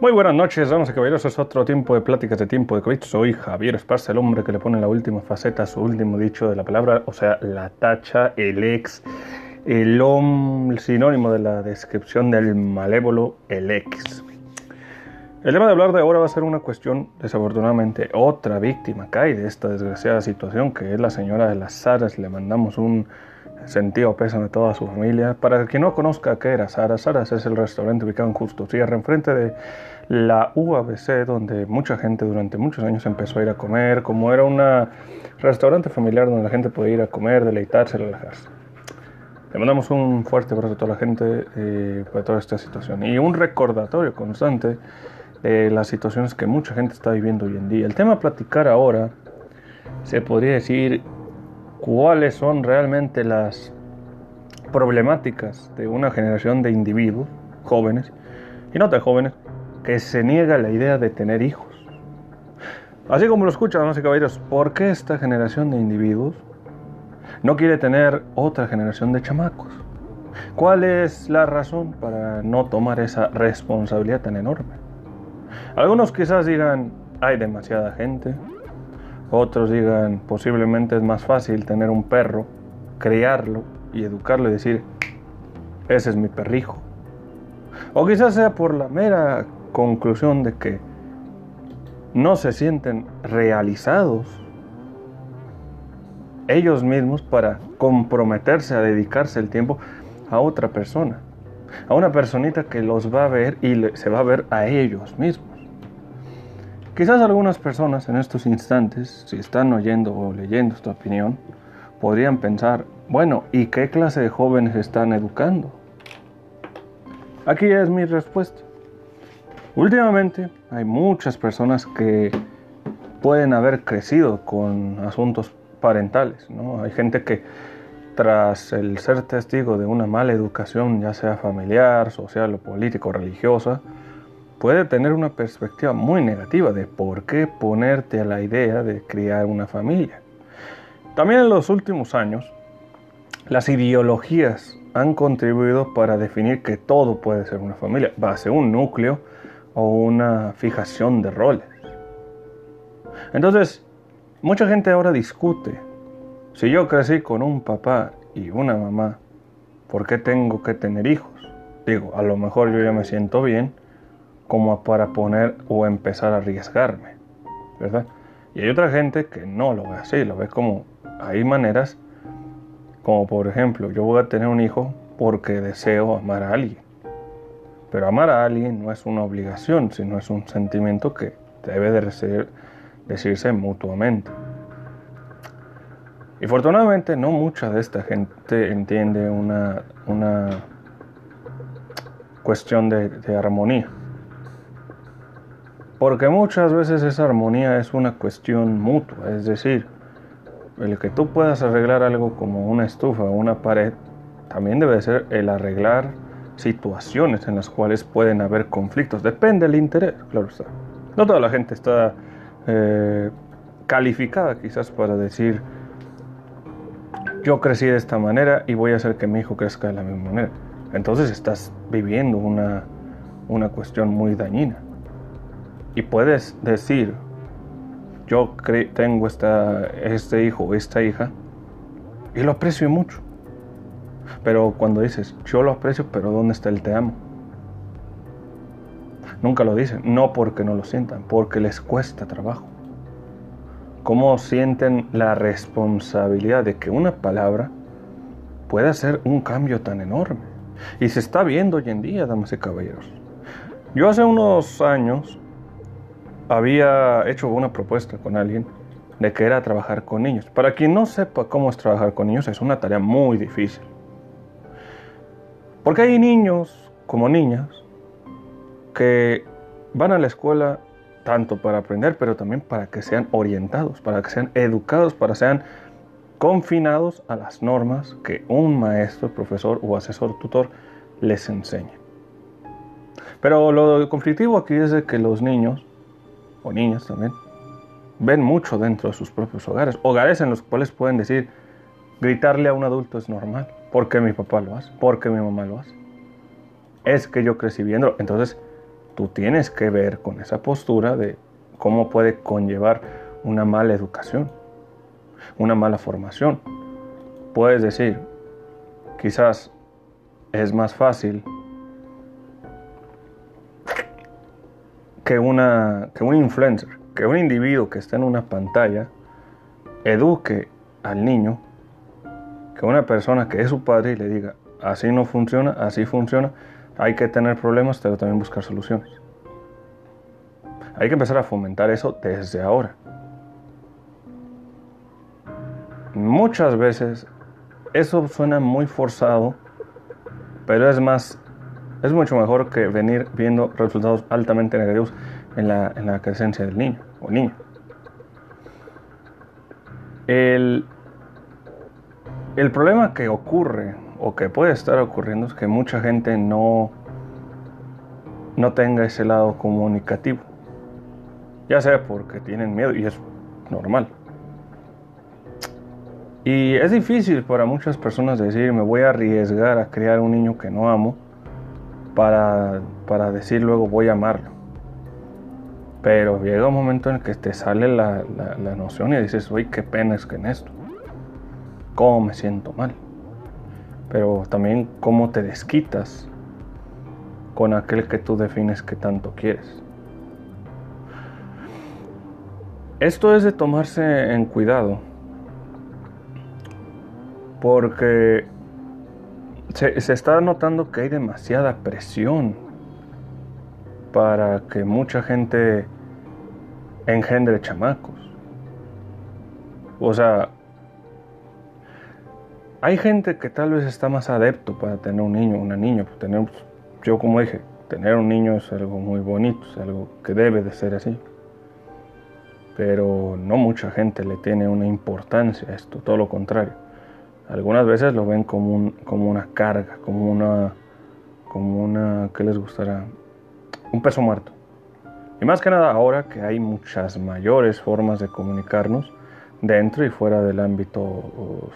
Muy buenas noches, damas y caballeros. Es otro tiempo de pláticas de tiempo de COVID. Soy Javier Esparza, el hombre que le pone la última faceta, su último dicho de la palabra, o sea, la tacha, el ex, el, om, el sinónimo de la descripción del malévolo, el ex. El tema de hablar de ahora va a ser una cuestión, desafortunadamente, otra víctima cae de esta desgraciada situación, que es la señora de las Saras. Le mandamos un sentido pésame a toda su familia. Para quien no conozca qué era Saras, Saras es el restaurante ubicado en Justo Sierra, enfrente de la UABC, donde mucha gente durante muchos años empezó a ir a comer, como era un restaurante familiar donde la gente podía ir a comer, deleitarse, relajarse. Le mandamos un fuerte abrazo a toda la gente eh, por toda esta situación y un recordatorio constante de las situaciones que mucha gente está viviendo hoy en día. El tema a platicar ahora se podría decir cuáles son realmente las problemáticas de una generación de individuos jóvenes y no tan jóvenes que se niega la idea de tener hijos. Así como lo escuchan, damas y caballeros, ¿por qué esta generación de individuos no quiere tener otra generación de chamacos? ¿Cuál es la razón para no tomar esa responsabilidad tan enorme? Algunos quizás digan, hay demasiada gente, otros digan, posiblemente es más fácil tener un perro, criarlo y educarlo y decir, ese es mi perrijo. O quizás sea por la mera conclusión de que no se sienten realizados ellos mismos para comprometerse a dedicarse el tiempo a otra persona, a una personita que los va a ver y se va a ver a ellos mismos. Quizás algunas personas en estos instantes, si están oyendo o leyendo esta opinión, podrían pensar, bueno, ¿y qué clase de jóvenes están educando? Aquí es mi respuesta. Últimamente hay muchas personas que pueden haber crecido con asuntos parentales, ¿no? Hay gente que tras el ser testigo de una mala educación, ya sea familiar, social o político, religiosa, puede tener una perspectiva muy negativa de por qué ponerte a la idea de criar una familia. También en los últimos años, las ideologías han contribuido para definir que todo puede ser una familia, base un núcleo o una fijación de roles. Entonces, mucha gente ahora discute, si yo crecí con un papá y una mamá, ¿por qué tengo que tener hijos? Digo, a lo mejor yo ya me siento bien, como para poner o empezar a arriesgarme, ¿verdad? Y hay otra gente que no lo ve así, lo ve como, hay maneras, como por ejemplo, yo voy a tener un hijo porque deseo amar a alguien. Pero amar a alguien no es una obligación, sino es un sentimiento que debe de decirse mutuamente. Y afortunadamente no mucha de esta gente entiende una, una cuestión de armonía. Porque muchas veces esa armonía es una cuestión mutua, es decir, el que tú puedas arreglar algo como una estufa o una pared, también debe ser el arreglar situaciones en las cuales pueden haber conflictos. Depende del interés, claro está. No toda la gente está eh, calificada quizás para decir, yo crecí de esta manera y voy a hacer que mi hijo crezca de la misma manera. Entonces estás viviendo una, una cuestión muy dañina. Y puedes decir, yo tengo esta, este hijo esta hija y lo aprecio mucho. Pero cuando dices, yo lo aprecio, pero ¿dónde está el te amo? Nunca lo dicen, no porque no lo sientan, porque les cuesta trabajo. ¿Cómo sienten la responsabilidad de que una palabra pueda hacer un cambio tan enorme? Y se está viendo hoy en día, damas y caballeros. Yo hace unos años había hecho una propuesta con alguien de que era trabajar con niños. Para quien no sepa cómo es trabajar con niños, es una tarea muy difícil. Porque hay niños como niñas que van a la escuela tanto para aprender, pero también para que sean orientados, para que sean educados, para que sean confinados a las normas que un maestro, profesor o asesor tutor les enseña. Pero lo conflictivo aquí es que los niños o niñas también, ven mucho dentro de sus propios hogares. Hogares en los cuales pueden decir, gritarle a un adulto es normal, porque mi papá lo hace, porque mi mamá lo hace. Es que yo crecí viendo. Entonces, tú tienes que ver con esa postura de cómo puede conllevar una mala educación, una mala formación. Puedes decir, quizás es más fácil que, una, que un influencer, que un individuo que está en una pantalla, eduque al niño, que una persona que es su padre le diga, así no funciona, así funciona, hay que tener problemas, pero también buscar soluciones. Hay que empezar a fomentar eso desde ahora. Muchas veces eso suena muy forzado, pero es más, es mucho mejor que venir viendo resultados altamente negativos en la, en la crecencia del niño o niña. El, el problema que ocurre o que puede estar ocurriendo es que mucha gente no, no tenga ese lado comunicativo. Ya sea porque tienen miedo y es normal. Y es difícil para muchas personas decir me voy a arriesgar a criar un niño que no amo para, para decir luego voy a amarlo. Pero llega un momento en el que te sale la, la, noción y dices, uy, qué pena es que en esto. ¿Cómo me siento mal? pero también cómo te desquitas con aquel que tú defines que tanto quieres. Esto es de tomarse en cuidado, porque se, está notando que hay demasiada presión para que mucha gente engendre chamacos. O sea, hay gente que tal vez está más adepto para tener un niño, una niña. Pues, tener, yo como dije, tener un niño es algo muy bonito, es algo que debe de ser así. Pero no mucha gente le tiene una importancia a esto, todo lo contrario. Algunas veces lo ven como, un, como una carga, como una, como una, ¿qué les gustará? Un peso muerto. Y más que nada ahora que hay muchas mayores formas de comunicarnos, dentro y fuera del ámbito uh,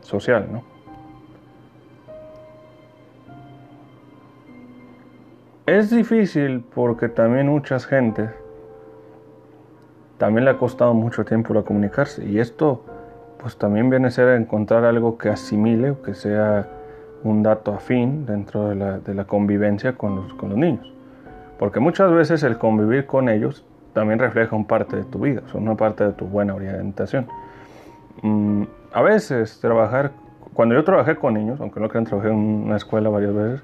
social. ¿no? Es difícil porque también muchas gentes también le ha costado mucho tiempo la comunicarse y esto pues también viene a ser encontrar algo que asimile o que sea un dato afín dentro de la, de la convivencia con los, con los niños. Porque muchas veces el convivir con ellos también refleja un parte de tu vida, son una parte de tu buena orientación. Mm, a veces trabajar, cuando yo trabajé con niños, aunque no crean, trabajé en una escuela varias veces,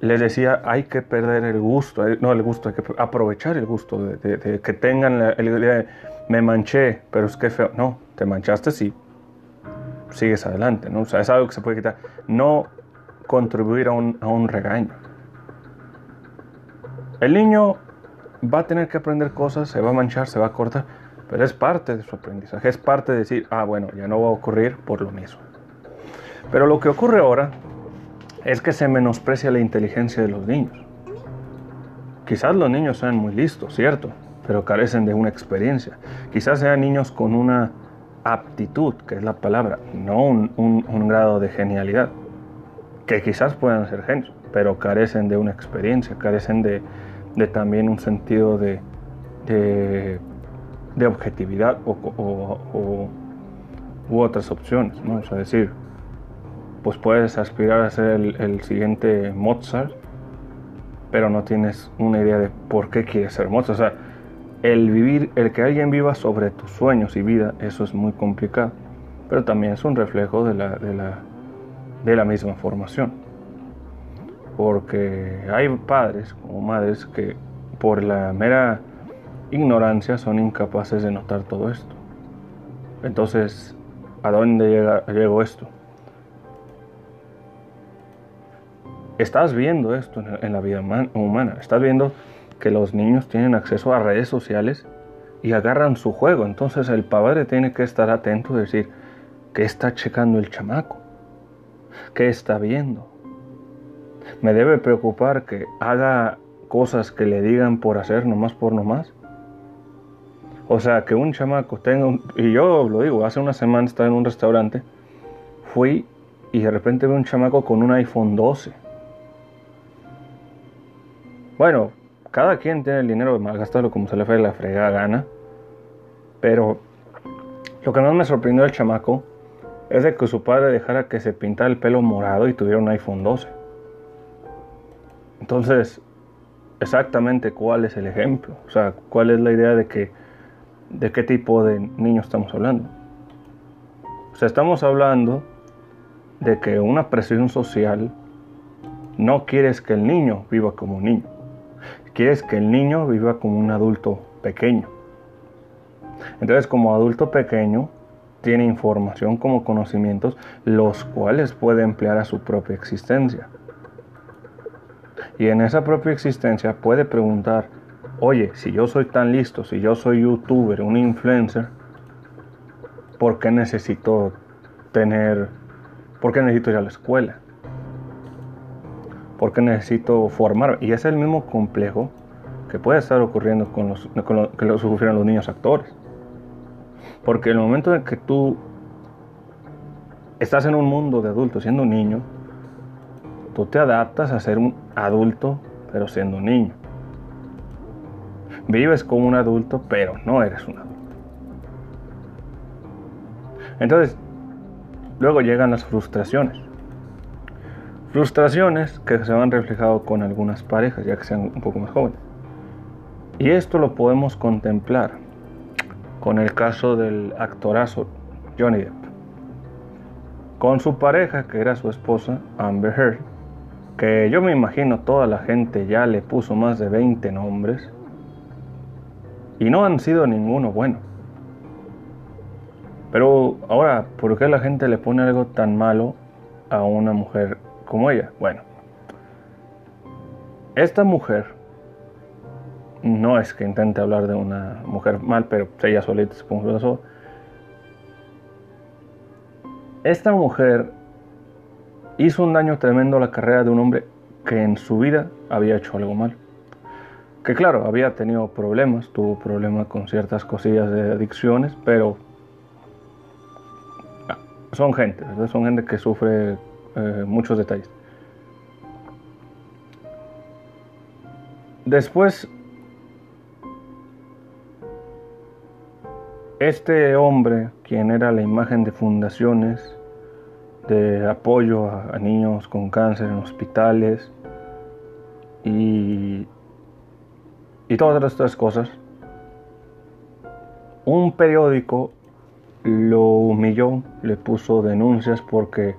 les decía, hay que perder el gusto, no el gusto, hay que aprovechar el gusto de, que tengan idea de, me manché, pero es que feo. No, te manchaste, sí, sigues adelante, ¿no? O sea, es algo que se puede quitar. No contribuir a un, a un regaño. El niño va a tener que aprender cosas, se va a manchar, se va a cortar, pero es parte de su aprendizaje, es parte de decir, ah, bueno, ya no va a ocurrir por lo mismo. Pero lo que ocurre ahora es que se menosprecia la inteligencia de los niños. Quizás los niños sean muy listos, cierto, pero carecen de una experiencia. Quizás sean niños con una aptitud, que es la palabra, no un, grado de genialidad, que quizás puedan ser genios, pero carecen de una experiencia, carecen de, también un sentido de, objetividad o, u otras opciones, ¿no? Es decir, pues puedes aspirar a ser el, siguiente Mozart, pero no tienes una idea de por qué quieres ser Mozart. O sea, el vivir, el que alguien viva sobre tus sueños y vida, eso es muy complicado, pero también es un reflejo de la, de la, de la misma formación porque hay padres como madres que por la mera ignorancia son incapaces de notar todo esto. Entonces, ¿a dónde llega, llegó esto? Estás viendo esto en la vida humana, estás viendo que los niños tienen acceso a redes sociales y agarran su juego. Entonces el padre tiene que estar atento y decir, ¿qué está checando el chamaco? ¿Qué está viendo? me debe preocupar que haga cosas que le digan por hacer nomás por nomás. O sea, que un chamaco tenga. Y yo lo digo, hace una semana estaba en un restaurante, fui y de repente veo un chamaco con un iPhone 12. Bueno, cada quien tiene el dinero de malgastarlo como se le fue la fregada gana. Pero lo que más me sorprendió del chamaco es que su padre dejara que se pintara el pelo morado y tuviera un iPhone 12. Entonces, exactamente cuál es el ejemplo, o sea, cuál es la idea de que de qué tipo de niño estamos hablando. O sea, estamos hablando de que una presión social no quieres que el niño viva como un niño. Quieres que el niño viva como un adulto pequeño. Entonces, como adulto pequeño, tiene información como conocimientos, los cuales puede emplear a su propia existencia. Y en esa propia existencia puede preguntar, oye, si yo soy tan listo, si yo soy youtuber, un influencer, ¿por qué necesito tener, por qué necesito ir a la escuela? ¿Por qué necesito formar? Y es el mismo complejo que puede estar ocurriendo con los, que lo sufrieron los niños actores. Porque el momento en que tú estás en un mundo de adultos siendo un niño, tú te adaptas a ser un adulto pero siendo un niño. Vives como un adulto pero no eres un adulto. Entonces, luego llegan las frustraciones. Frustraciones que se van reflejado con algunas parejas, ya que sean un poco más jóvenes. Y esto lo podemos contemplar con el caso del actorazo Johnny Depp. Con su pareja, que era su esposa, Amber Heard, que yo me imagino toda la gente ya le puso más de 20 nombres, y no han sido ninguno bueno. Pero ahora, ¿por qué la gente le pone algo tan malo a una mujer como ella? Bueno, esta mujer no es que intente hablar de una mujer mal, pero ella solita se puso Esta mujer hizo un daño tremendo a la carrera de un hombre que en su vida había hecho algo mal. Que claro, había tenido problemas, tuvo problemas con ciertas cosillas de adicciones, pero son gente, son gente que sufre eh, muchos detalles. Después, este hombre, quien era la imagen de fundaciones, de apoyo a, niños con cáncer en hospitales y, y todas estas cosas, un periódico lo humilló, le puso denuncias porque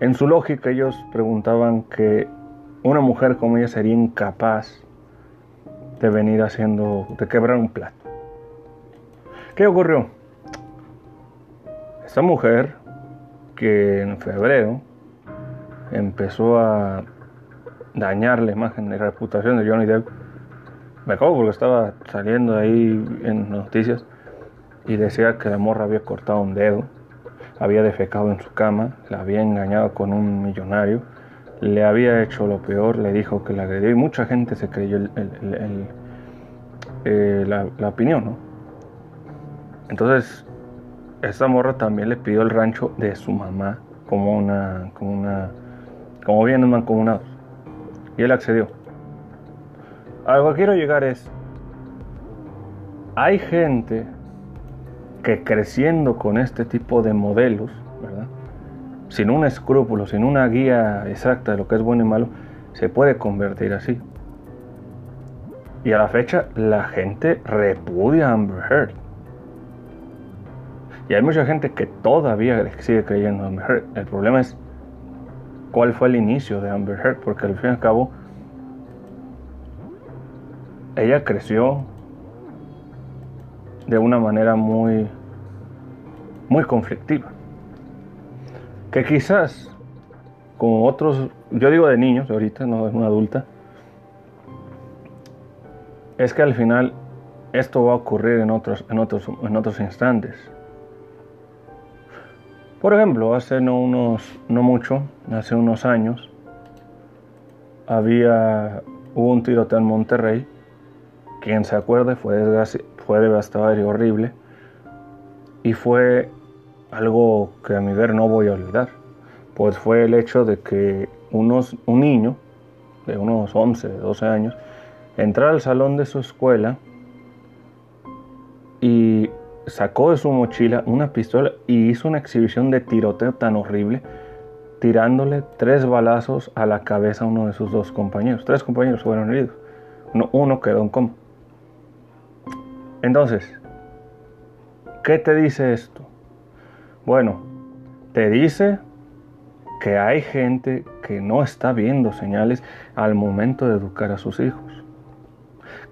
en su lógica ellos preguntaban que una mujer como ella sería incapaz de venir haciendo, de quebrar un plato. ¿Qué ocurrió? Esta mujer que en febrero empezó a dañar la imagen y reputación de Johnny Depp, me acuerdo porque estaba saliendo ahí en noticias y decía que la morra había cortado un dedo, había defecado en su cama, la había engañado con un millonario, le había hecho lo peor, le dijo que la agredió y mucha gente se creyó eh, la, opinión, ¿no? Entonces, esta morra también le pidió el rancho de su mamá como una, como una, como bienes mancomunados. Y él accedió. Algo que quiero llegar es, hay gente que creciendo con este tipo de modelos, ¿verdad? sin un escrúpulo, sin una guía exacta de lo que es bueno y malo, se puede convertir así. Y a la fecha la gente repudia a Amber Heard. Y hay mucha gente que todavía sigue creyendo en Amber Heard. El problema es cuál fue el inicio de Amber Heard, porque al fin y al cabo ella creció de una manera muy, muy conflictiva. Que quizás, como otros, yo digo de niños ahorita, no es una adulta, es que al final esto va a ocurrir en otros, en otros, en otros instantes. Por ejemplo, hace no, unos, no mucho, hace unos años, había, hubo un tiroteo en Monterrey. Quien se acuerde fue, fue devastador y horrible. Y fue algo que a mi ver no voy a olvidar. Pues fue el hecho de que unos, un niño de unos 11, 12 años entrar al salón de su escuela y sacó de su mochila una pistola y hizo una exhibición de tiroteo tan horrible, tirándole tres balazos a la cabeza a uno de sus dos compañeros. Tres compañeros fueron heridos. Uno, uno quedó en coma. Entonces, ¿qué te dice esto? Bueno, te dice que hay gente que no está viendo señales al momento de educar a sus hijos.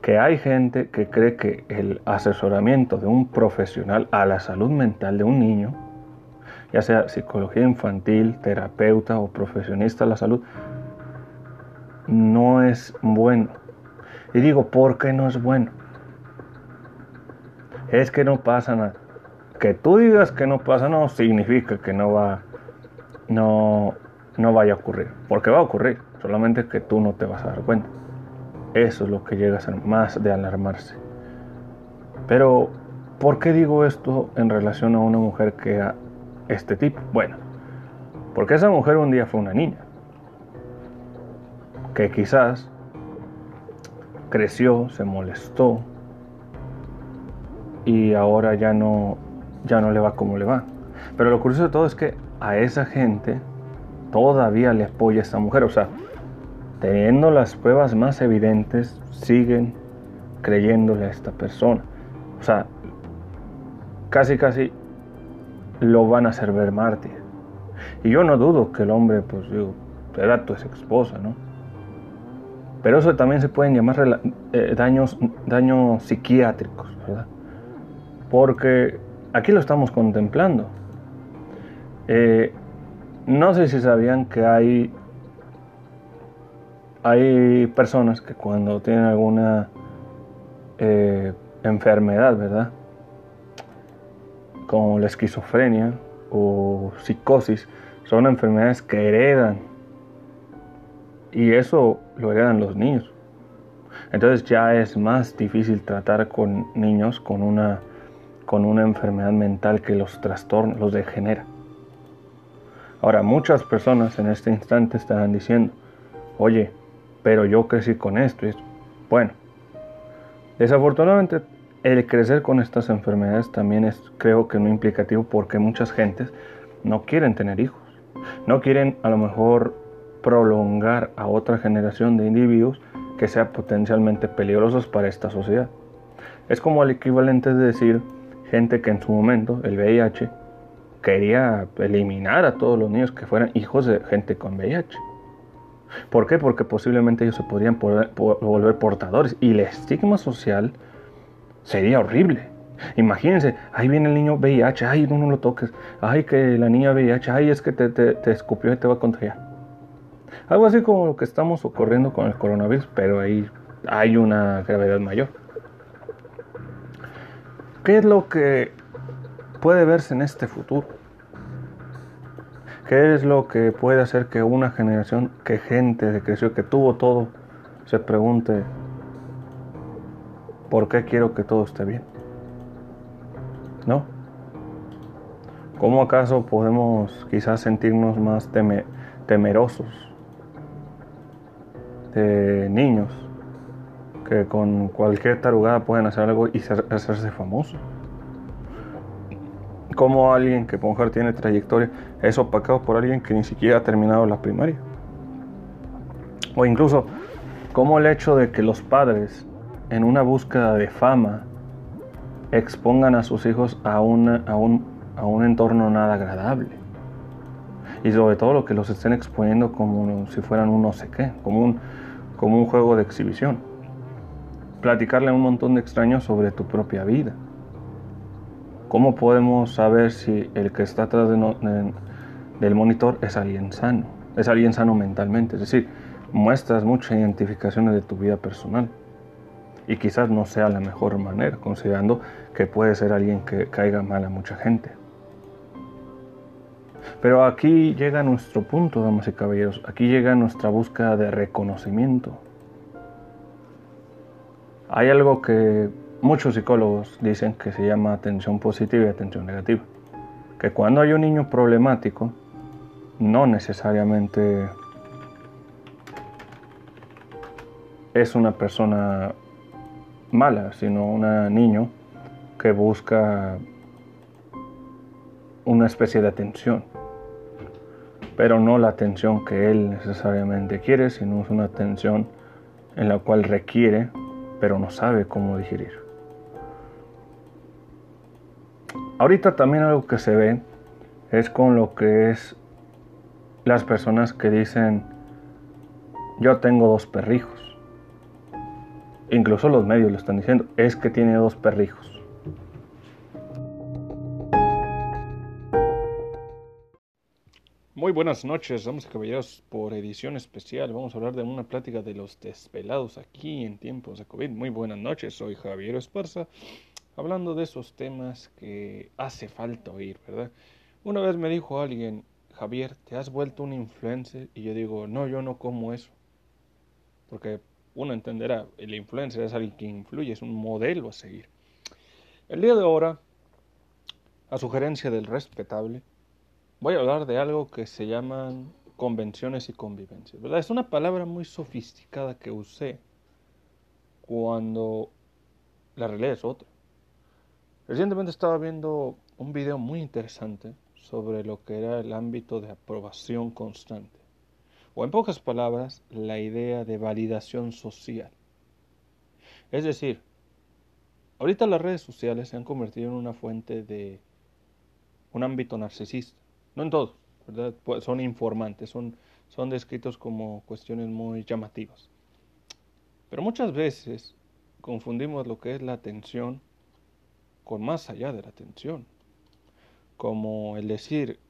Que hay gente que cree que el asesoramiento de un profesional a la salud mental de un niño, ya sea psicología infantil, terapeuta o profesionista de la salud, no es bueno. Y digo, ¿por qué no es bueno? Es que no pasa nada. Que tú digas que no pasa no significa que no va no, no vaya a ocurrir. Porque va a ocurrir, solamente que tú no te vas a dar cuenta. Eso es lo que llega a ser más de alarmarse. Pero, ¿por qué digo esto en relación a una mujer que a este tipo? Bueno, porque esa mujer un día fue una niña. Que quizás creció, se molestó y ahora ya no, ya no le va como le va. Pero lo curioso de todo es que a esa gente todavía le apoya esta mujer. O sea, teniendo las pruebas más evidentes, siguen creyéndole a esta persona. O sea, casi casi lo van a hacer ver mártir. Y yo no dudo que el hombre, pues digo, era tu ex esposa, ¿no? Pero eso también se pueden llamar eh, daños, daños psiquiátricos, ¿verdad? Porque aquí lo estamos contemplando. Eh, no sé si sabían que hay, hay personas que cuando tienen alguna eh, enfermedad, ¿verdad? Como la esquizofrenia o psicosis, son enfermedades que heredan. Y eso lo heredan los niños. Entonces ya es más difícil tratar con niños con una, con una enfermedad mental que los trastorna, los degenera. Ahora, muchas personas en este instante estarán diciendo, oye, pero yo crecí con esto y esto. Bueno, desafortunadamente el crecer con estas enfermedades también es, creo que no implicativo porque muchas gentes no quieren tener hijos. No quieren a lo mejor prolongar a otra generación de individuos que sean potencialmente peligrosos para esta sociedad. Es como el equivalente de decir gente que en su momento, el VIH, quería eliminar a todos los niños que fueran hijos de gente con VIH. ¿Por qué? Porque posiblemente ellos se podrían volver portadores y el estigma social sería horrible. Imagínense, ahí viene el niño VIH, ay, no, no lo toques, ay, que la niña VIH, ay, es que te, te escupió y te va a contagiar. Algo así como lo que estamos ocurriendo con el coronavirus, pero ahí hay una gravedad mayor. ¿Qué es lo que puede verse en este futuro? ¿Qué es lo que puede hacer que una generación, que gente que creció, que tuvo todo, se pregunte, ¿por qué quiero que todo esté bien? ¿No? ¿Cómo acaso podemos quizás sentirnos más temerosos de niños que con cualquier tarugada pueden hacer algo y hacerse famosos? cómo alguien que mujer tiene trayectoria es opacado por alguien que ni siquiera ha terminado la primaria. O incluso cómo el hecho de que los padres en una búsqueda de fama expongan a sus hijos a, una, a, un, a un entorno nada agradable. Y sobre todo lo que los estén exponiendo como si fueran un no sé qué, como un, como un juego de exhibición. Platicarle a un montón de extraños sobre tu propia vida ¿Cómo podemos saber si el que está atrás del monitor es alguien sano? Es alguien sano mentalmente. Es decir, muestras muchas identificaciones de tu vida personal. Y quizás no sea la mejor manera, considerando que puede ser alguien que caiga mal a mucha gente. Pero aquí llega nuestro punto, damas y caballeros. Aquí llega nuestra búsqueda de reconocimiento. Hay algo que Muchos psicólogos dicen que se llama atención positiva y atención negativa. Que cuando hay un niño problemático, no necesariamente es una persona mala, sino un niño que busca una especie de atención. Pero no la atención que él necesariamente quiere, sino es una atención en la cual requiere, pero no sabe cómo digerir. Ahorita también algo que se ve es con lo que es las personas que dicen, yo tengo dos perrijos. Incluso los medios lo están diciendo, es que tiene dos perrijos. Buenas noches, damas y caballeros, por edición especial. Vamos a hablar de una plática de los despelados aquí en tiempos de COVID. Muy buenas noches, soy Javier Esparza, hablando de esos temas que hace falta oír, ¿verdad? Una vez me dijo alguien, Javier, ¿te has vuelto un influencer? Y yo digo, no, yo no como eso. Porque uno entenderá, el influencer es alguien que influye, es un modelo a seguir. El día de ahora, a sugerencia del respetable, voy a hablar de algo que se llaman convenciones y convivencias. ¿verdad? Es una palabra muy sofisticada que usé cuando la realidad es otra. Recientemente estaba viendo un video muy interesante sobre lo que era el ámbito de aprobación constante o en pocas palabras, la idea de validación social. Es decir, ahorita las redes sociales se han convertido en una fuente de un ámbito narcisista. No en todo, ¿verdad? Pues son informantes, son, son descritos como cuestiones muy llamativas. Pero muchas veces confundimos lo que es la atención con más allá de la atención. Como el decir,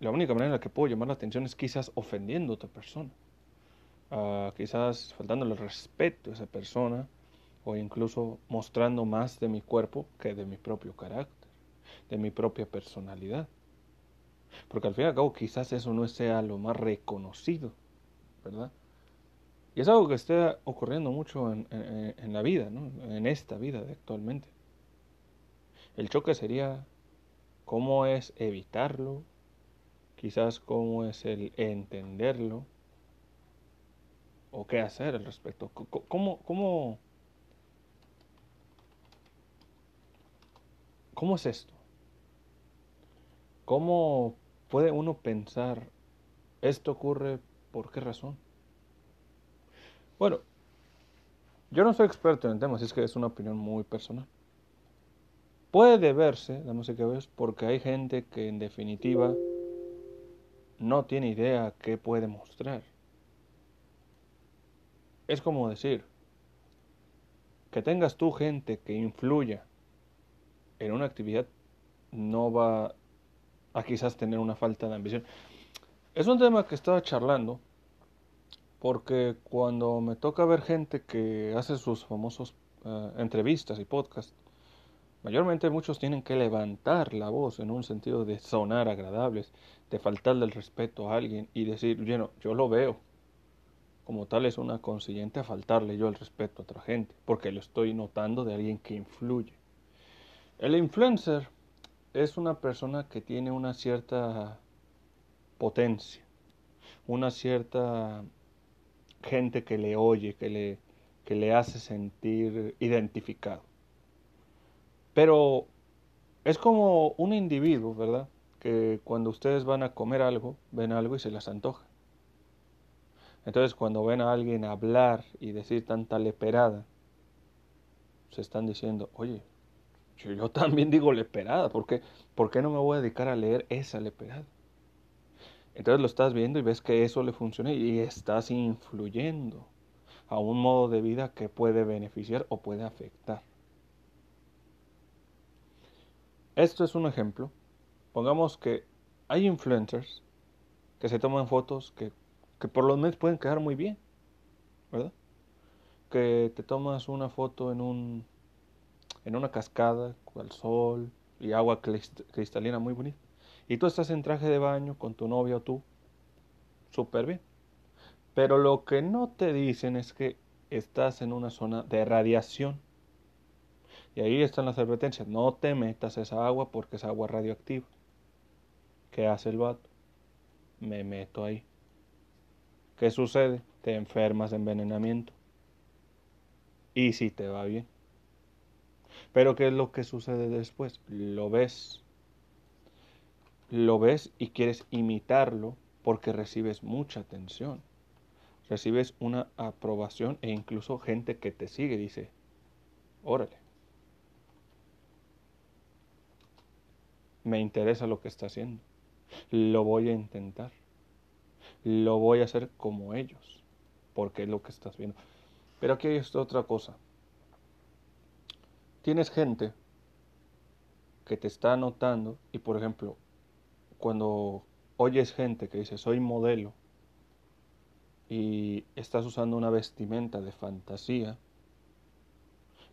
la única manera en la que puedo llamar la atención es quizás ofendiendo a otra persona, uh, quizás faltándole respeto a esa persona o incluso mostrando más de mi cuerpo que de mi propio carácter, de mi propia personalidad. Porque al fin y al cabo quizás eso no sea lo más reconocido, ¿verdad? Y es algo que está ocurriendo mucho en, en la vida, ¿no? en esta vida actualmente. El choque sería cómo es evitarlo, quizás cómo es el entenderlo o qué hacer al respecto. ¿Cómo, cómo, cómo es esto? ¿Cómo puede uno pensar esto ocurre por qué razón? Bueno, yo no soy experto en el tema, así es que es una opinión muy personal. Puede deberse, damos que ves, porque hay gente que en definitiva no tiene idea qué puede mostrar. Es como decir, que tengas tu gente que influya en una actividad no va a quizás tener una falta de ambición. Es un tema que estaba charlando porque cuando me toca ver gente que hace sus famosos eh, entrevistas y podcasts, Mayormente muchos tienen que levantar la voz en un sentido de sonar agradables, de faltarle el respeto a alguien y decir, bueno, yo lo veo. Como tal es una consiguiente a faltarle yo el respeto a otra gente, porque lo estoy notando de alguien que influye. El influencer es una persona que tiene una cierta potencia, una cierta gente que le oye, que le, que le hace sentir identificado. Pero es como un individuo, ¿verdad? Que cuando ustedes van a comer algo, ven algo y se les antoja. Entonces cuando ven a alguien hablar y decir tanta leperada, se están diciendo, oye, yo, también digo leperada, ¿por qué? ¿por qué no me voy a dedicar a leer esa leperada? Entonces lo estás viendo y ves que eso le funciona y estás influyendo a un modo de vida que puede beneficiar o puede afectar. Esto es un ejemplo. Pongamos que hay influencers que se toman fotos que, por lo menos pueden quedar muy bien, ¿verdad? Que te tomas una foto en un en una cascada al sol y agua cristalina muy bonita. Y tú estás en traje de baño con tu novia o tú, súper bien. Pero lo que no te dicen es que estás en una zona de radiación y ahí están las advertencias. No te metas esa agua porque es agua radioactiva. ¿Qué hace el vato? Me meto ahí. ¿Qué sucede? Te enfermas de envenenamiento. Y si te va bien. Pero ¿qué es lo que sucede después? Lo ves. Lo ves y quieres imitarlo porque recibes mucha atención. Recibes una aprobación e incluso gente que te sigue dice, órale, me interesa lo que está haciendo, lo voy a intentar, lo voy a hacer como ellos, porque es lo que estás viendo. Pero aquí hay otra cosa. Tienes gente que te está notando y por ejemplo, cuando oyes gente que dice soy modelo y estás usando una vestimenta de fantasía,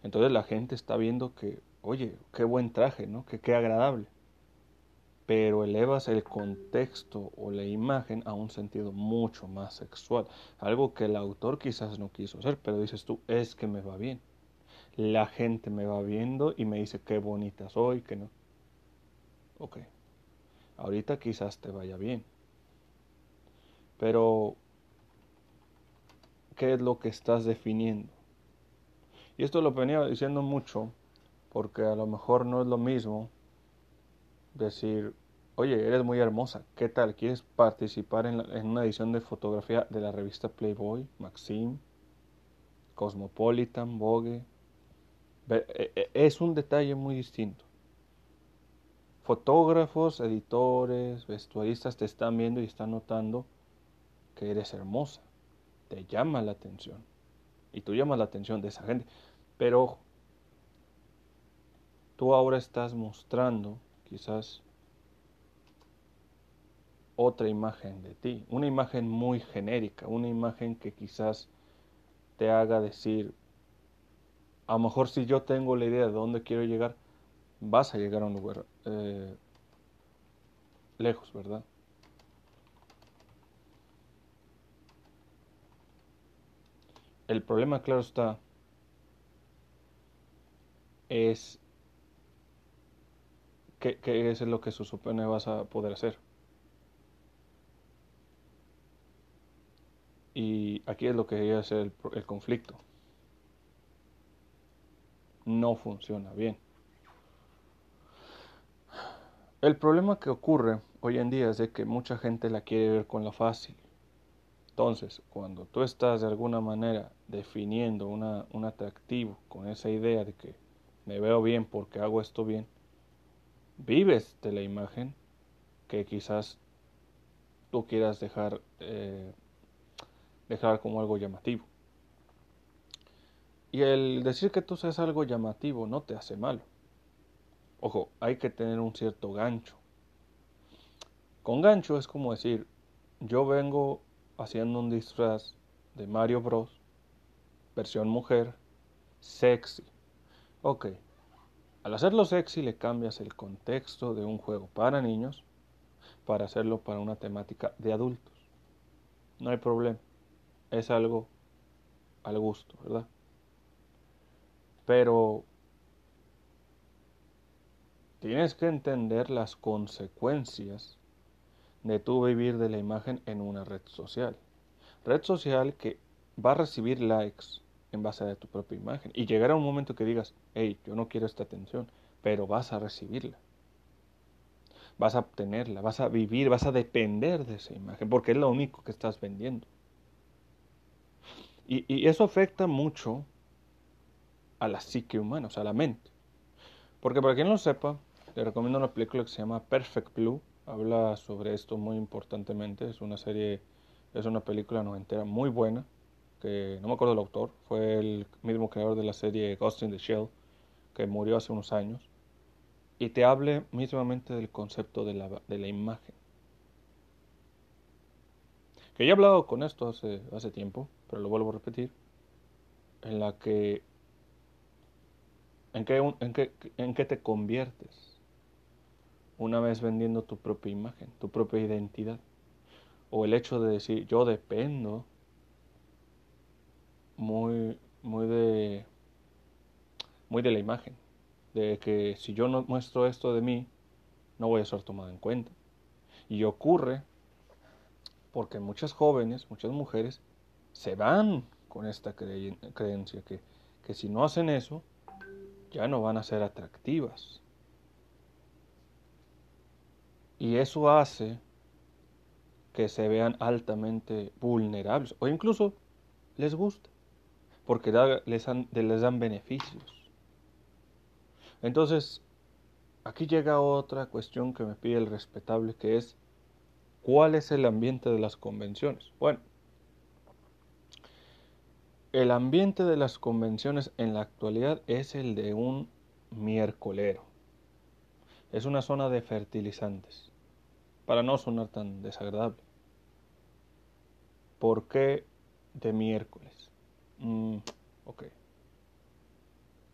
entonces la gente está viendo que, oye, qué buen traje, ¿no? Que qué agradable. Pero elevas el contexto o la imagen a un sentido mucho más sexual. Algo que el autor quizás no quiso hacer, pero dices tú, es que me va bien. La gente me va viendo y me dice qué bonita soy, que no. Ok. Ahorita quizás te vaya bien. Pero, ¿qué es lo que estás definiendo? Y esto lo venía diciendo mucho, porque a lo mejor no es lo mismo decir, oye, eres muy hermosa, ¿qué tal? ¿Quieres participar en, en una edición de fotografía de la revista Playboy, Maxim, Cosmopolitan, Vogue? E, e, es un detalle muy distinto fotógrafos, editores, vestuaristas te están viendo y están notando que eres hermosa. Te llama la atención. Y tú llamas la atención de esa gente. Pero tú ahora estás mostrando quizás otra imagen de ti. Una imagen muy genérica. Una imagen que quizás te haga decir, a lo mejor si yo tengo la idea de dónde quiero llegar, vas a llegar a un lugar eh, lejos, ¿verdad? El problema, claro está, es qué, es lo que se supone vas a poder hacer. Y aquí es lo que debería ser el, el conflicto. No funciona bien. El problema que ocurre hoy en día es de que mucha gente la quiere ver con lo fácil. Entonces, cuando tú estás de alguna manera definiendo una, un atractivo con esa idea de que me veo bien porque hago esto bien, vives de la imagen que quizás tú quieras dejar, eh, dejar como algo llamativo. Y el decir que tú seas algo llamativo no te hace malo. Ojo, hay que tener un cierto gancho. Con gancho es como decir, yo vengo haciendo un disfraz de Mario Bros. Versión mujer, sexy. Ok, al hacerlo sexy le cambias el contexto de un juego para niños para hacerlo para una temática de adultos. No hay problema. Es algo al gusto, ¿verdad? Pero Tienes que entender las consecuencias de tu vivir de la imagen en una red social. Red social que va a recibir likes en base a tu propia imagen. Y llegará un momento que digas, hey, yo no quiero esta atención, pero vas a recibirla. Vas a obtenerla, vas a vivir, vas a depender de esa imagen, porque es lo único que estás vendiendo. Y, y eso afecta mucho a la psique humana, o sea, a la mente. Porque para quien no lo sepa, te recomiendo una película que se llama Perfect Blue. Habla sobre esto muy importantemente. Es una serie, es una película noventera muy buena. Que no me acuerdo del autor. Fue el mismo creador de la serie Ghost in the Shell, que murió hace unos años. Y te hable mismamente del concepto de la, de la imagen. Que ya he hablado con esto hace, hace tiempo, pero lo vuelvo a repetir. En la que ¿En qué, en, qué, ¿En qué, te conviertes? una vez vendiendo tu propia imagen, tu propia identidad. O el hecho de decir, yo dependo muy, muy de, muy de la imagen. De que si yo no muestro esto de mí, no voy a ser tomado en cuenta. Y ocurre porque muchas jóvenes, muchas mujeres, se van con esta creencia que, que si no hacen eso, ya no van a ser atractivas. Y eso hace que se vean altamente vulnerables o incluso les gusta, porque les, les dan beneficios. Entonces, aquí llega otra cuestión que me pide el respetable, que es, ¿cuál es el ambiente de las convenciones? Bueno, el ambiente de las convenciones en la actualidad es el de un miércolero. Es una zona de fertilizantes, para no sonar tan desagradable. ¿Por qué de miércoles? Mm, ok.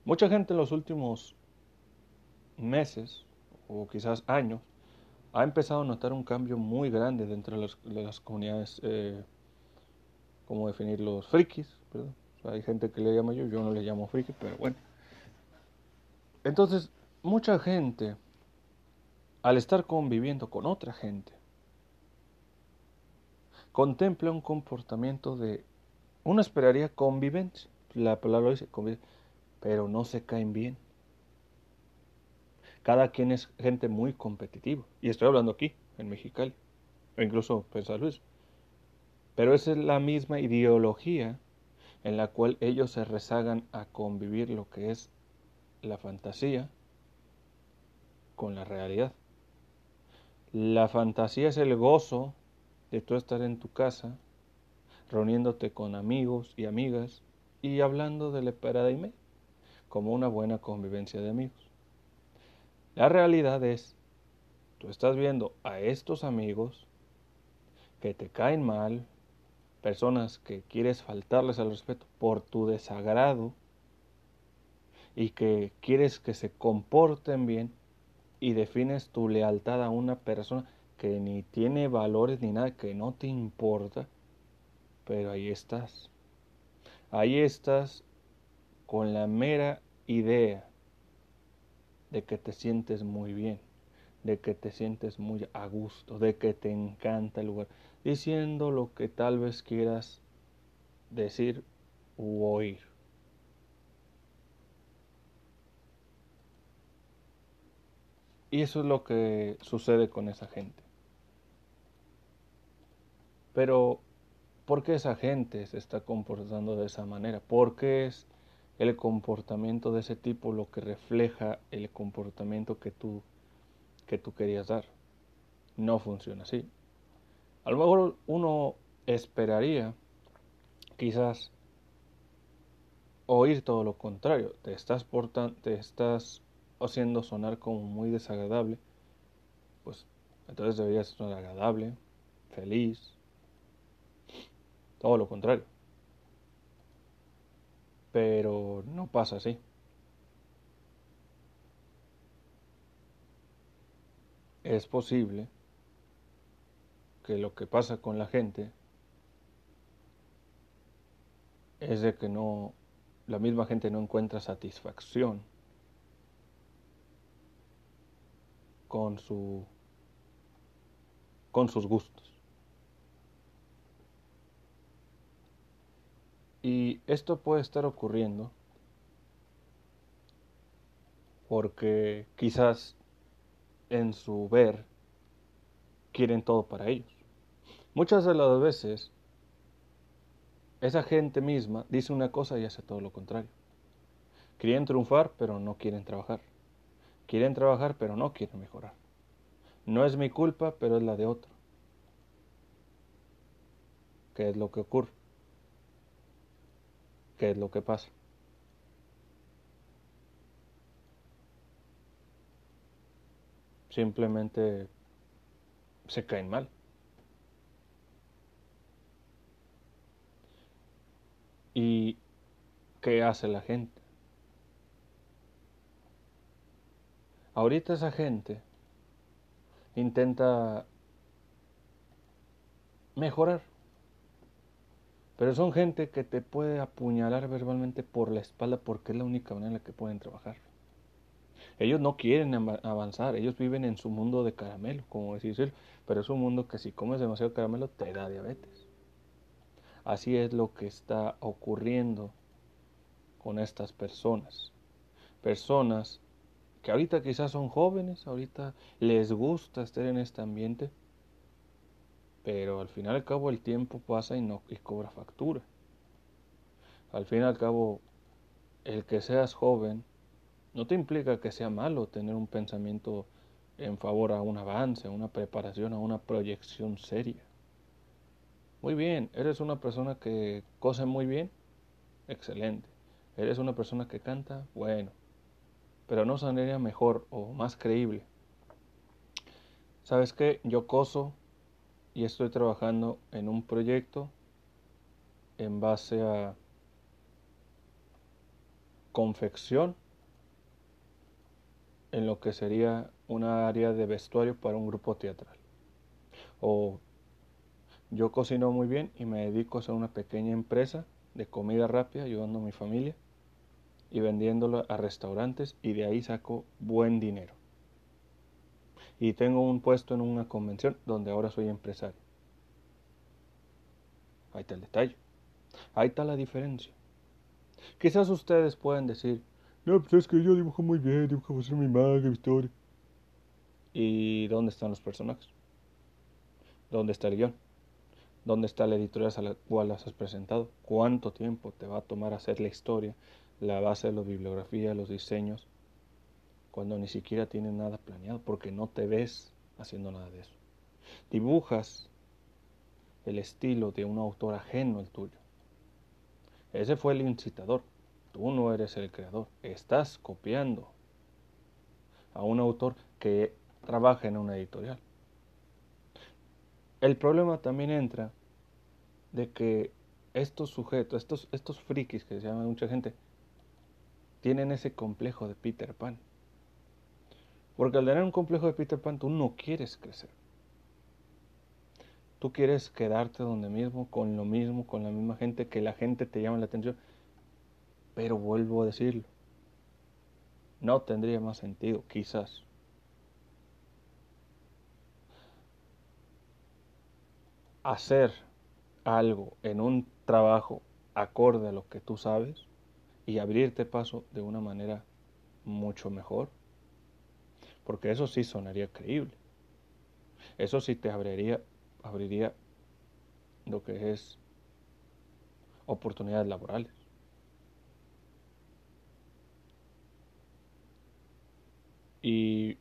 Mucha gente en los últimos meses, o quizás años, ha empezado a notar un cambio muy grande dentro de, las comunidades, eh, ¿cómo hay gente que le llama yo, yo no le llamo friki, pero bueno. Entonces, mucha gente, al estar conviviendo con otra gente, contempla un comportamiento de, uno esperaría convivencia, la palabra dice convivencia, pero no se caen bien. Cada quien es gente muy competitiva, y estoy hablando aquí, en Mexicali, o incluso en San Luis. Pero esa es la misma ideología en la cual ellos se rezagan a convivir lo que es la fantasía con la realidad. La fantasía es el gozo de tú estar en tu casa, reuniéndote con amigos y amigas y hablando de la me como una buena convivencia de amigos. La realidad es, tú estás viendo a estos amigos que te caen mal, personas que quieres faltarles al respeto por tu desagrado y que quieres que se comporten bien y defines tu lealtad a una persona que ni tiene valores ni nada, que no te importa, pero ahí estás. Ahí estás con la mera idea de que te sientes muy bien, de que te sientes muy a gusto, de que te encanta el lugar, diciendo lo que tal vez quieras decir u oír. Y eso es lo que sucede con esa gente. Pero, ¿por qué esa gente se está comportando de esa manera? ¿Por qué es el comportamiento de ese tipo lo que refleja el comportamiento que tú, que tú querías dar? No funciona así. A lo mejor uno esperaría quizás oír todo lo contrario. Te estás, portando, te estás haciendo sonar como muy desagradable. Pues entonces deberías sonar agradable, feliz, todo lo contrario. Pero no pasa así. Es posible que lo que pasa con la gente es de que no la misma gente no encuentra satisfacción con su con sus gustos. Y esto puede estar ocurriendo porque quizás en su ver quieren todo para ellos. Muchas de las veces, esa gente misma dice una cosa y hace todo lo contrario. Quieren triunfar, pero no quieren trabajar. Quieren trabajar, pero no quieren mejorar. No es mi culpa, pero es la de otro. ¿Qué es lo que ocurre? ¿Qué es lo que pasa? Simplemente se caen mal. ¿Y qué hace la gente? Ahorita esa gente intenta mejorar. Pero son gente que te puede apuñalar verbalmente por la espalda porque es la única manera en la que pueden trabajar. Ellos no quieren avanzar, ellos viven en su mundo de caramelo, como decirlo, pero es un mundo que si comes demasiado caramelo te da diabetes. Así es lo que está ocurriendo con estas personas. Personas que ahorita quizás son jóvenes, ahorita les gusta estar en este ambiente, pero al final y al cabo el tiempo pasa y no y cobra factura. Al fin y al cabo, el que seas joven no te implica que sea malo tener un pensamiento en favor a un avance, a una preparación, a una proyección seria. Muy bien, eres una persona que cose muy bien, excelente. Eres una persona que canta, bueno, pero no sonaría mejor o más creíble. ¿Sabes qué? Yo coso y estoy trabajando en un proyecto en base a confección en lo que sería una área de vestuario para un grupo teatral. O yo cocino muy bien y me dedico a hacer una pequeña empresa de comida rápida ayudando a mi familia y vendiéndolo a restaurantes y de ahí saco buen dinero. Y tengo un puesto en una convención donde ahora soy empresario. Ahí está el detalle. Ahí está la diferencia. Quizás ustedes pueden decir, no, pues es que yo dibujo muy bien, dibujo a ser mi maga, mi historia. ¿Y dónde están los personajes? ¿Dónde está el guion? ¿Dónde está la editorial a la cual las has presentado? ¿Cuánto tiempo te va a tomar hacer la historia, la base de la bibliografía, los diseños, cuando ni siquiera tienes nada planeado, porque no te ves haciendo nada de eso? Dibujas el estilo de un autor ajeno al tuyo. Ese fue el incitador. Tú no eres el creador, estás copiando a un autor que trabaja en una editorial. El problema también entra de que estos sujetos, estos, estos frikis que se llaman mucha gente, tienen ese complejo de Peter Pan. Porque al tener un complejo de Peter Pan, tú no quieres crecer. Tú quieres quedarte donde mismo, con lo mismo, con la misma gente, que la gente te llama la atención. Pero vuelvo a decirlo, no tendría más sentido, quizás. Hacer algo en un trabajo acorde a lo que tú sabes y abrirte paso de una manera mucho mejor. Porque eso sí sonaría creíble. Eso sí te abriría, abriría lo que es oportunidades laborales. Y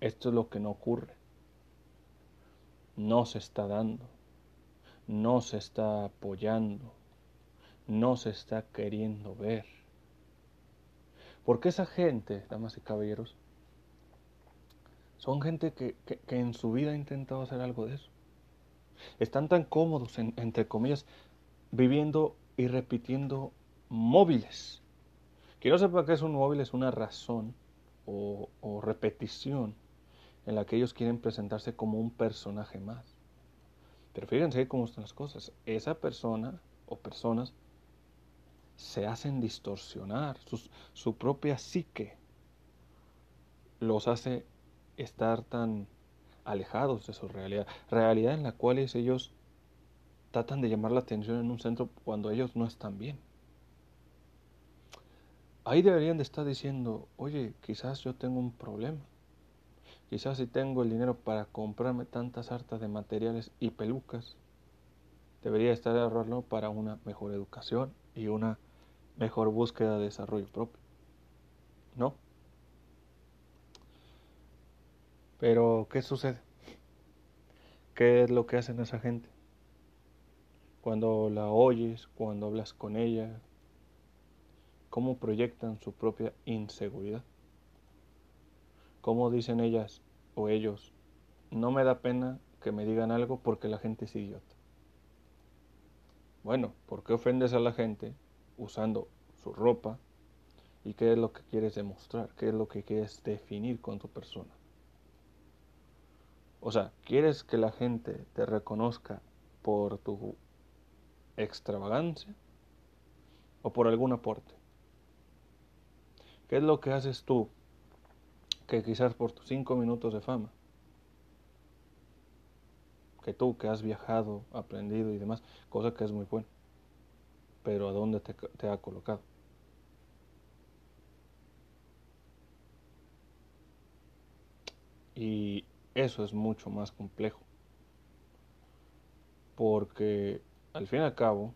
esto es lo que no ocurre. No se está dando. No se está apoyando. No se está queriendo ver. Porque esa gente, damas y caballeros, son gente que, en su vida ha intentado hacer algo de eso. Están tan cómodos, entre comillas, viviendo y repitiendo móviles. Que no sepa que es un móvil, es una razón o, repetición en la que ellos quieren presentarse como un personaje más. Pero fíjense cómo están las cosas. Esa persona o personas se hacen distorsionar, su propia psique los hace estar tan alejados de su realidad, realidad en la cual ellos tratan de llamar la atención en un centro cuando ellos no están bien. Ahí deberían de estar diciendo, oye, quizás yo tengo un problema. Quizás si tengo el dinero para comprarme tantas hartas de materiales y pelucas, debería estar ahorrando para una mejor educación y una mejor búsqueda de desarrollo propio. ¿No? Pero, ¿qué sucede? ¿Qué es lo que hacen esa gente? Cuando la oyes, cuando hablas con ella, cómo proyectan su propia inseguridad. Cómo dicen ellas o ellos, no me da pena que me digan algo porque la gente es idiota. Bueno, ¿por qué ofendes a la gente usando su ropa? ¿Y qué es lo que quieres demostrar? ¿Qué es lo que quieres definir con tu persona? O sea, ¿quieres que la gente te reconozca por tu extravagancia o por algún aporte? ¿Qué es lo que haces tú que quizás por tus cinco minutos de fama, que tú que has viajado, aprendido y demás, cosa que es muy buena, pero ¿a dónde te, te ha colocado? Y eso es mucho más complejo, porque al fin y al cabo,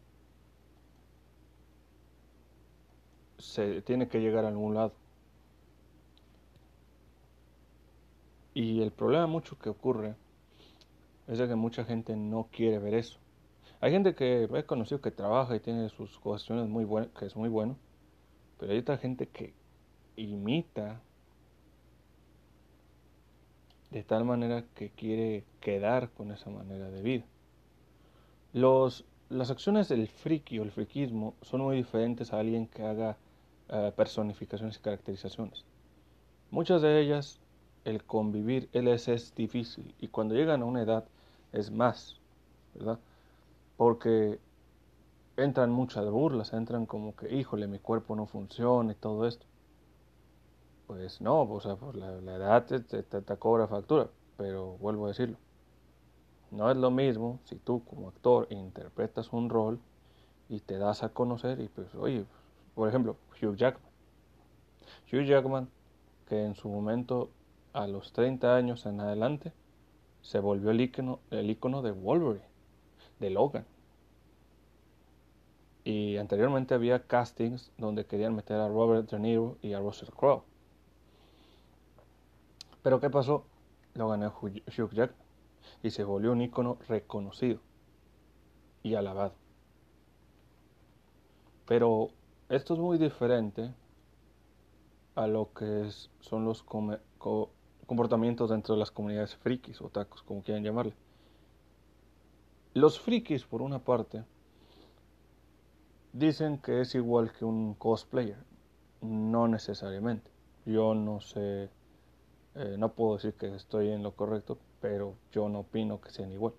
se tiene que llegar a algún lado. Y el problema mucho que ocurre es de que mucha gente no quiere ver eso. Hay gente que he conocido que trabaja y tiene sus cuestiones muy buenas, que es muy bueno, pero hay otra gente que imita de tal manera que quiere quedar con esa manera de vida. Los, las acciones del friki o el friquismo son muy diferentes a alguien que haga eh, personificaciones y caracterizaciones. Muchas de ellas, el convivir, él es, difícil y cuando llegan a una edad es más, ¿verdad? Porque entran muchas burlas, entran como que, híjole, mi cuerpo no funciona y todo esto. Pues no, o sea, la, edad te, te, cobra factura, pero vuelvo a decirlo. No es lo mismo si tú como actor interpretas un rol y te das a conocer y pues, oye, por ejemplo, Hugh Jackman. Hugh Jackman, que en su momento, a los 30 años en adelante, se volvió el icono, el icono de Wolverine, de Logan. Y anteriormente había castings donde querían meter a Robert De Niro y a Russell Crowe. Pero ¿qué pasó? Lo ganó Hugh Jackman y se volvió un icono reconocido y alabado. Pero esto es muy diferente a lo que son los comportamientos dentro de las comunidades frikis o tacos, como quieran llamarle. Los frikis, por una parte, dicen que es igual que un cosplayer. No necesariamente. Yo no sé eh, no puedo decir que estoy en lo correcto, pero yo no opino que sean igual.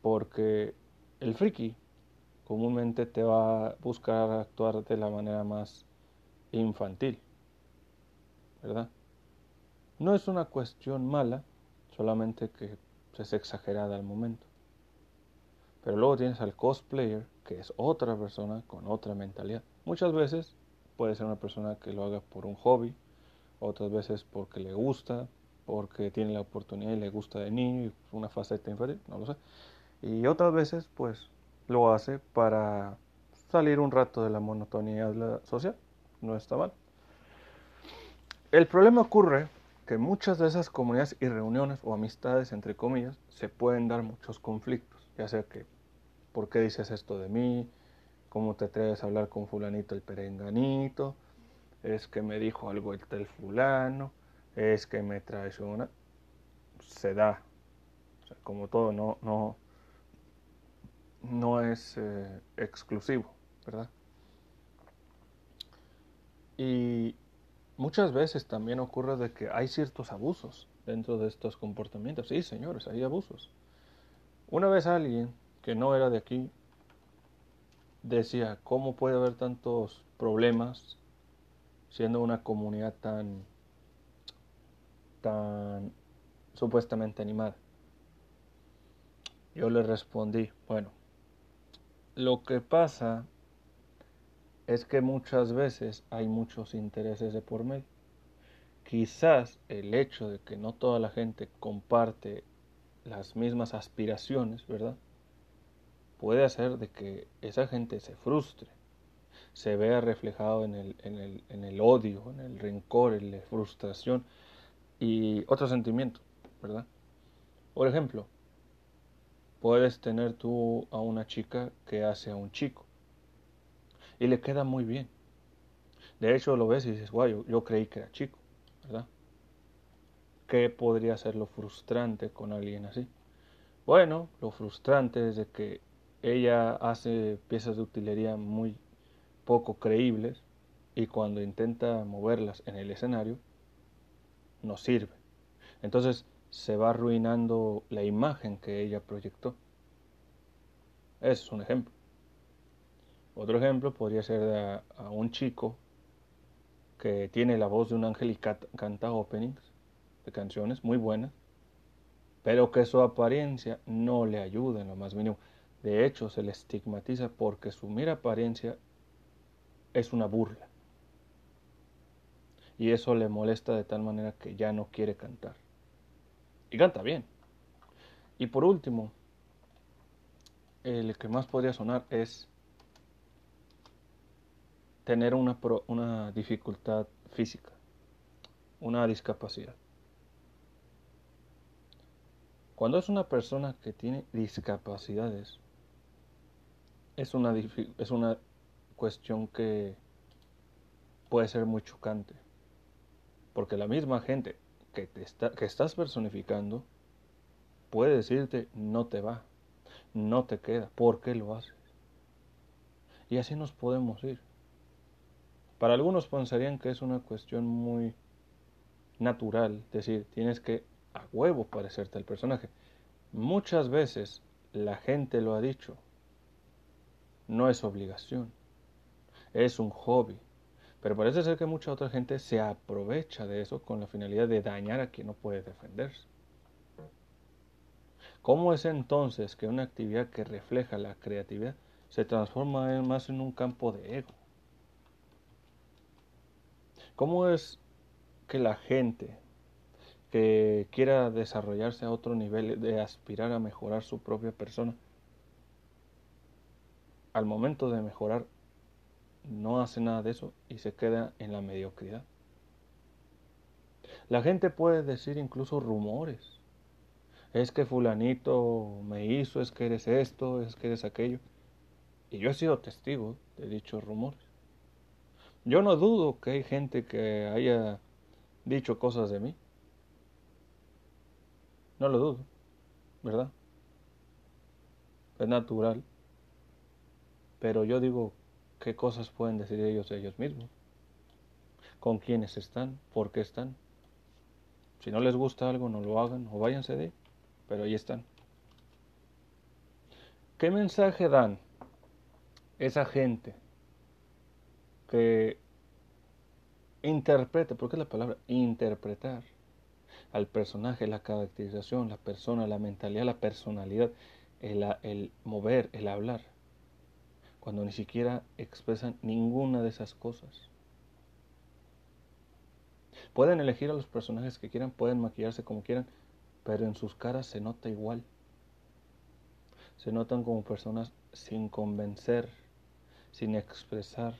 Porque el friki comúnmente te va a buscar actuar de la manera más infantil, ¿verdad? No es una cuestión mala, solamente que es exagerada al momento. Pero luego tienes al cosplayer, que es otra persona con otra mentalidad. Muchas veces puede ser una persona que lo haga por un hobby, otras veces porque le gusta, porque tiene la oportunidad y le gusta de niño y una faceta infantil, no lo sé. Y otras veces pues lo hace para salir un rato de la monotonía social, no está mal. El problema ocurre que muchas de esas comunidades y reuniones o amistades, entre comillas, se pueden dar muchos conflictos, ya sea que, ¿por qué dices esto de mí? ¿Cómo te atreves a hablar con fulanito el perenganito? es que me dijo algo el tal fulano, es que me una se da. como todo, no, no, no es eh, exclusivo, ¿verdad? Y muchas veces también ocurre de que hay ciertos abusos dentro de estos comportamientos. Sí, señores, hay abusos. Una vez alguien que no era de aquí decía, ¿cómo puede haber tantos problemas siendo una comunidad tan, tan supuestamente animada? Yo le respondí, bueno, lo que pasa es que muchas veces hay muchos intereses de por medio. Quizás el hecho de que no toda la gente comparte las mismas aspiraciones, ¿verdad? Puede hacer de que esa gente se frustre se vea reflejado en el, en el, en el odio, en el rencor, en la frustración y otro sentimiento, ¿verdad? Por ejemplo, puedes tener tú a una chica que hace a un chico y le queda muy bien. De hecho, lo ves y dices, guay, yo, yo creí que era chico, ¿verdad? ¿Qué podría ser lo frustrante con alguien así? Bueno, lo frustrante es de que ella hace piezas de utilería muy poco creíbles y cuando intenta moverlas en el escenario, no sirve. Entonces se va arruinando la imagen que ella proyectó. Ese es un ejemplo. Otro ejemplo podría ser a, un chico que tiene la voz de un ángel y canta openings de canciones muy buenas, pero que su apariencia no le ayuda en lo más mínimo. De hecho, se le estigmatiza porque su mera apariencia es una burla. y eso le molesta de tal manera que ya no quiere cantar. Y canta bien. Y por último, el que más podría sonar es tener una, una dificultad física, una discapacidad. Cuando es una persona que tiene discapacidades, es una, es una cuestión que puede ser muy chocante. Porque la misma gente que, estás personificando puede decirte no te va, no te queda, ¿por qué lo haces? Y así nos podemos ir. Para algunos pensarían que es una cuestión muy natural, decir, tienes que a huevo parecerte al personaje. Muchas veces la gente lo ha dicho, no es obligación, es un hobby. Pero parece ser que mucha otra gente se aprovecha de eso con la finalidad de dañar a quien no puede defenderse. ¿Cómo es entonces que una actividad que refleja la creatividad se transforma más en un campo de ego? ¿Cómo es que la gente que quiera desarrollarse a otro nivel, de aspirar a mejorar su propia persona, al momento de mejorar no hace nada de eso y se queda en la mediocridad. La gente puede decir incluso rumores. Es que fulanito me hizo, es que eres esto, es que eres aquello. Y yo he sido testigo de dichos rumores. Yo no dudo que hay gente que haya dicho cosas de mí. No lo dudo, ¿verdad? Es natural. Pero yo digo, ¿qué cosas pueden decir ellos de ellos mismos? ¿Con quiénes están? ¿Por qué están? Si no les gusta algo, no lo hagan o váyanse de pero ahí están. ¿Qué mensaje dan esa gente que interpreta, porque es la palabra interpretar al personaje, la caracterización, la persona, la mentalidad, la personalidad, el, el mover, el hablar? Cuando ni siquiera expresan ninguna de esas cosas. Pueden elegir a los personajes que quieran, pueden maquillarse como quieran, pero en sus caras se nota igual. Se notan como personas sin convencer, sin expresar,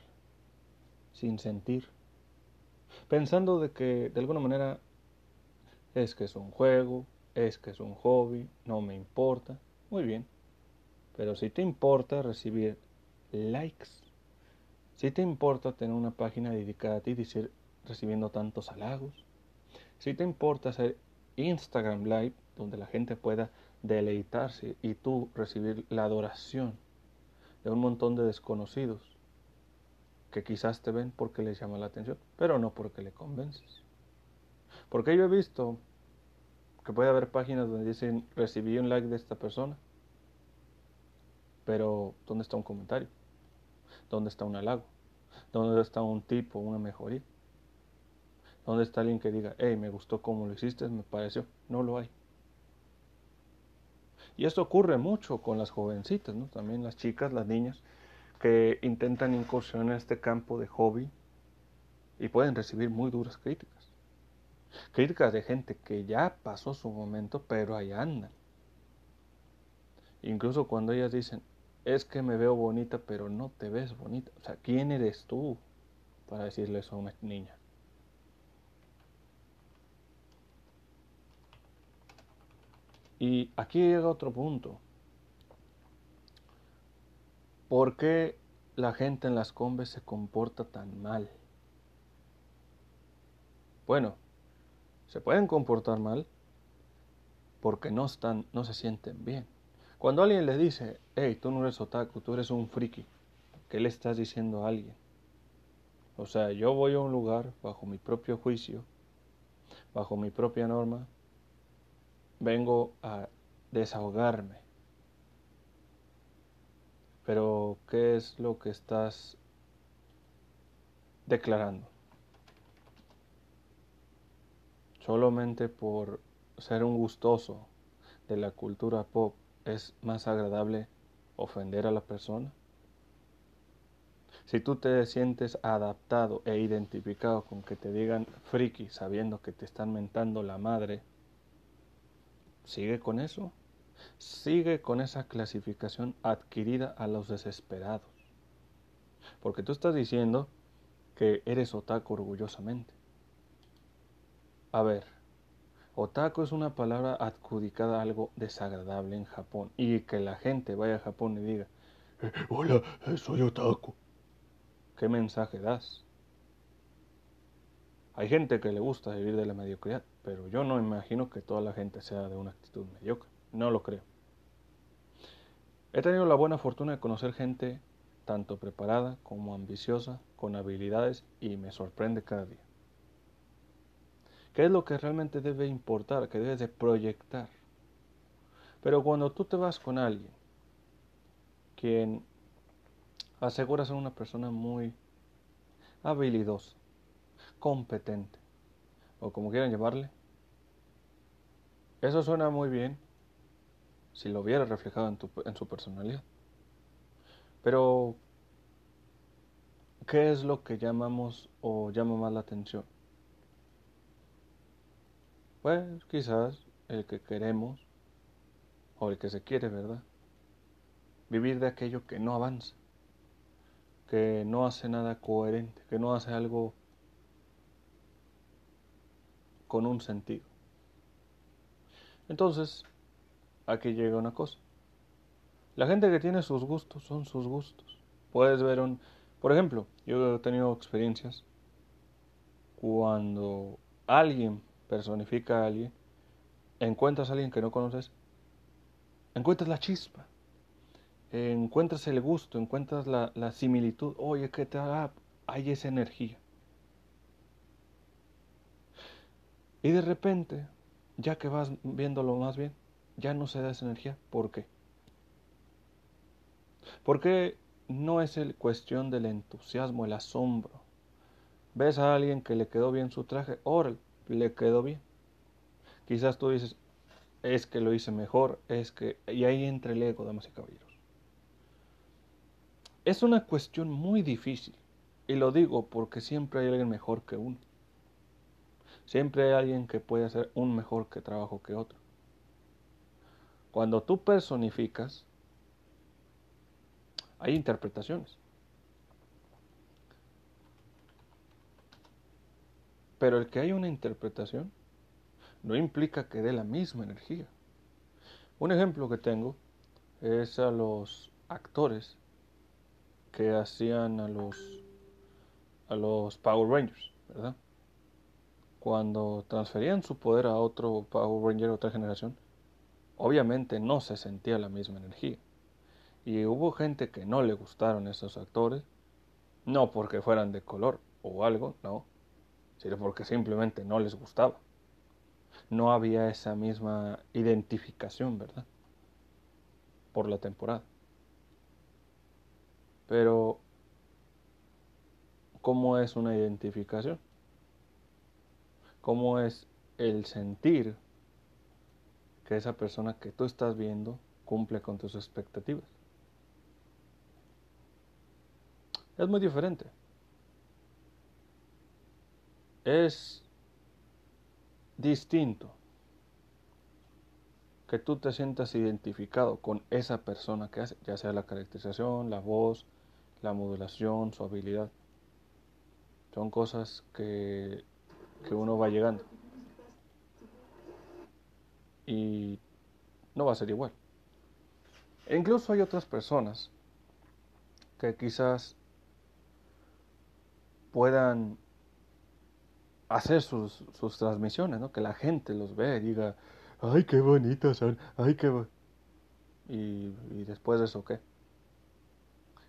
sin sentir, pensando de que de alguna manera es que es un juego, es que es un hobby, no me importa. Muy bien, pero si te importa recibir likes. Si te importa tener una página dedicada a ti y recibiendo tantos halagos. Si te importa hacer Instagram Live donde la gente pueda deleitarse y tú recibir la adoración de un montón de desconocidos que quizás te ven porque les llama la atención, pero no porque le convences. Porque yo he visto que puede haber páginas donde dicen recibí un like de esta persona, pero ¿dónde está un comentario? ¿Dónde está un halago? ¿Dónde está un tipo, una mejoría? ¿Dónde está alguien que diga, hey, me gustó cómo lo hiciste, me pareció? No lo hay. Y esto ocurre mucho con las jovencitas, ¿no? También las chicas, las niñas, que intentan incursionar en este campo de hobby y pueden recibir muy duras críticas. Críticas de gente que ya pasó su momento, pero ahí andan. Incluso cuando ellas dicen, es que me veo bonita, pero no te ves bonita. O sea, ¿quién eres tú para decirle eso a una niña? Y aquí llega otro punto. ¿Por qué la gente en las combes se comporta tan mal? Bueno, se pueden comportar mal porque no están, no se sienten bien. Cuando alguien le dice, hey, tú no eres otaku, tú eres un friki, ¿qué le estás diciendo a alguien? O sea, yo voy a un lugar bajo mi propio juicio, bajo mi propia norma, vengo a desahogarme. Pero, ¿qué es lo que estás declarando? Solamente por ser un gustoso de la cultura pop es más agradable ofender a la persona? Si tú te sientes adaptado e identificado con que te digan friki sabiendo que te están mentando la madre, sigue con eso. Sigue con esa clasificación adquirida a los desesperados. Porque tú estás diciendo que eres otaku orgullosamente. A ver, otaku es una palabra adjudicada a algo desagradable en Japón y que la gente vaya a Japón y diga, eh, hola, eh, soy otaku. ¿Qué mensaje das? Hay gente que le gusta vivir de la mediocridad, pero yo no imagino que toda la gente sea de una actitud mediocre. No lo creo. He tenido la buena fortuna de conocer gente tanto preparada como ambiciosa, con habilidades y me sorprende cada día. ¿Qué es lo que realmente debe importar, que debes de proyectar? Pero cuando tú te vas con alguien quien asegura ser una persona muy habilidosa, competente, o como quieran llamarle, eso suena muy bien si lo hubiera reflejado en, en su personalidad. Pero, ¿qué es lo que llamamos o llama más la atención? Pues quizás el que queremos o el que se quiere, ¿verdad? Vivir de aquello que no avanza, que no hace nada coherente, que no hace algo con un sentido. Entonces, aquí llega una cosa. La gente que tiene sus gustos son sus gustos. Puedes ver un... Por ejemplo, yo he tenido experiencias cuando alguien personifica a alguien, encuentras a alguien que no conoces, encuentras la chispa, encuentras el gusto, encuentras la, similitud. Oye, que te hay esa energía. Y de repente, ya que vas viéndolo más bien, ya no se da esa energía. ¿Por qué? Porque no es el cuestión del entusiasmo, el asombro. Ves a alguien que le quedó bien su traje, órale, le quedó bien. Quizás tú dices, es que lo hice mejor, es que... Y ahí entra el ego, damas y caballeros. Es una cuestión muy difícil. Y lo digo porque siempre hay alguien mejor que uno. Siempre hay alguien que puede hacer un mejor que trabajo que otro. Cuando tú personificas, hay interpretaciones. Pero el que haya una interpretación no implica que dé la misma energía. Un ejemplo que tengo es a los actores que hacían a los a los Power Rangers, ¿verdad? Cuando transferían su poder a otro Power Ranger, otra generación, obviamente no se sentía la misma energía. Y hubo gente que no le gustaron esos actores, no porque fueran de color o algo, no, sino porque simplemente no les gustaba. No había esa misma identificación, ¿verdad? Por la temporada. Pero, ¿cómo es una identificación? ¿Cómo es el sentir que esa persona que tú estás viendo cumple con tus expectativas? Es muy diferente. Es distinto que tú te sientas identificado con esa persona que hace, ya sea la caracterización, la voz, la modulación, su habilidad. Son cosas que, que uno va llegando. Y no va a ser igual. E incluso hay otras personas que quizás puedan hacer sus, transmisiones, ¿no? Que la gente los vea y diga, ay, qué bonitos son, ay, qué... Y, y después de eso, ¿qué?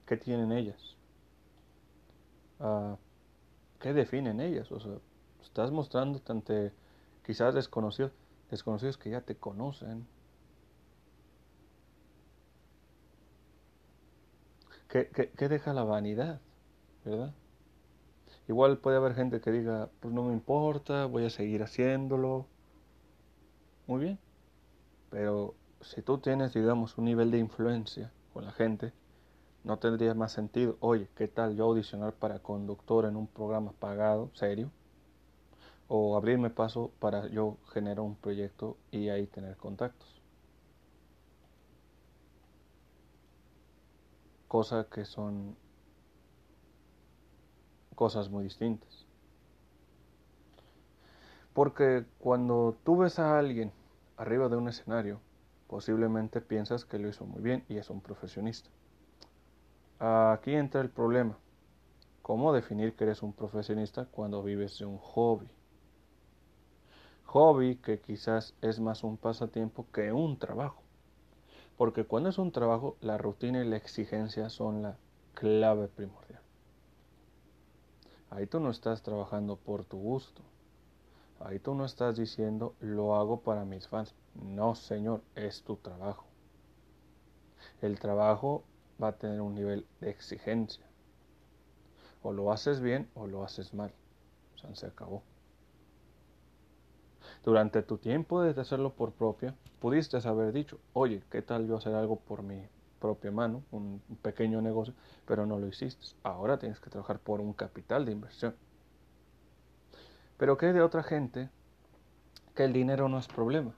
¿Qué tienen ellas? Ah, ¿Qué definen ellas? O sea, estás mostrando ante quizás desconocidos, desconocidos que ya te conocen. ¿Qué, qué, qué deja la vanidad? ¿Verdad? Igual puede haber gente que diga, pues no me importa, voy a seguir haciéndolo. Muy bien. Pero si tú tienes, digamos, un nivel de influencia con la gente, no tendría más sentido, oye, ¿qué tal yo audicionar para conductor en un programa pagado, serio? O abrirme paso para yo generar un proyecto y ahí tener contactos. Cosa que son cosas muy distintas. Porque cuando tú ves a alguien arriba de un escenario, posiblemente piensas que lo hizo muy bien y es un profesionista. Aquí entra el problema. ¿Cómo definir que eres un profesionista cuando vives de un hobby? Hobby que quizás es más un pasatiempo que un trabajo. Porque cuando es un trabajo, la rutina y la exigencia son la clave primordial. Ahí tú no estás trabajando por tu gusto. Ahí tú no estás diciendo lo hago para mis fans. No, señor, es tu trabajo. El trabajo va a tener un nivel de exigencia. O lo haces bien o lo haces mal. O sea, se acabó. Durante tu tiempo de hacerlo por propia, pudiste haber dicho, oye, ¿qué tal yo hacer algo por mi propia mano, un pequeño negocio, pero no lo hiciste? Ahora tienes que trabajar por un capital de inversión. Pero ¿qué hay de otra gente que el dinero no es problema?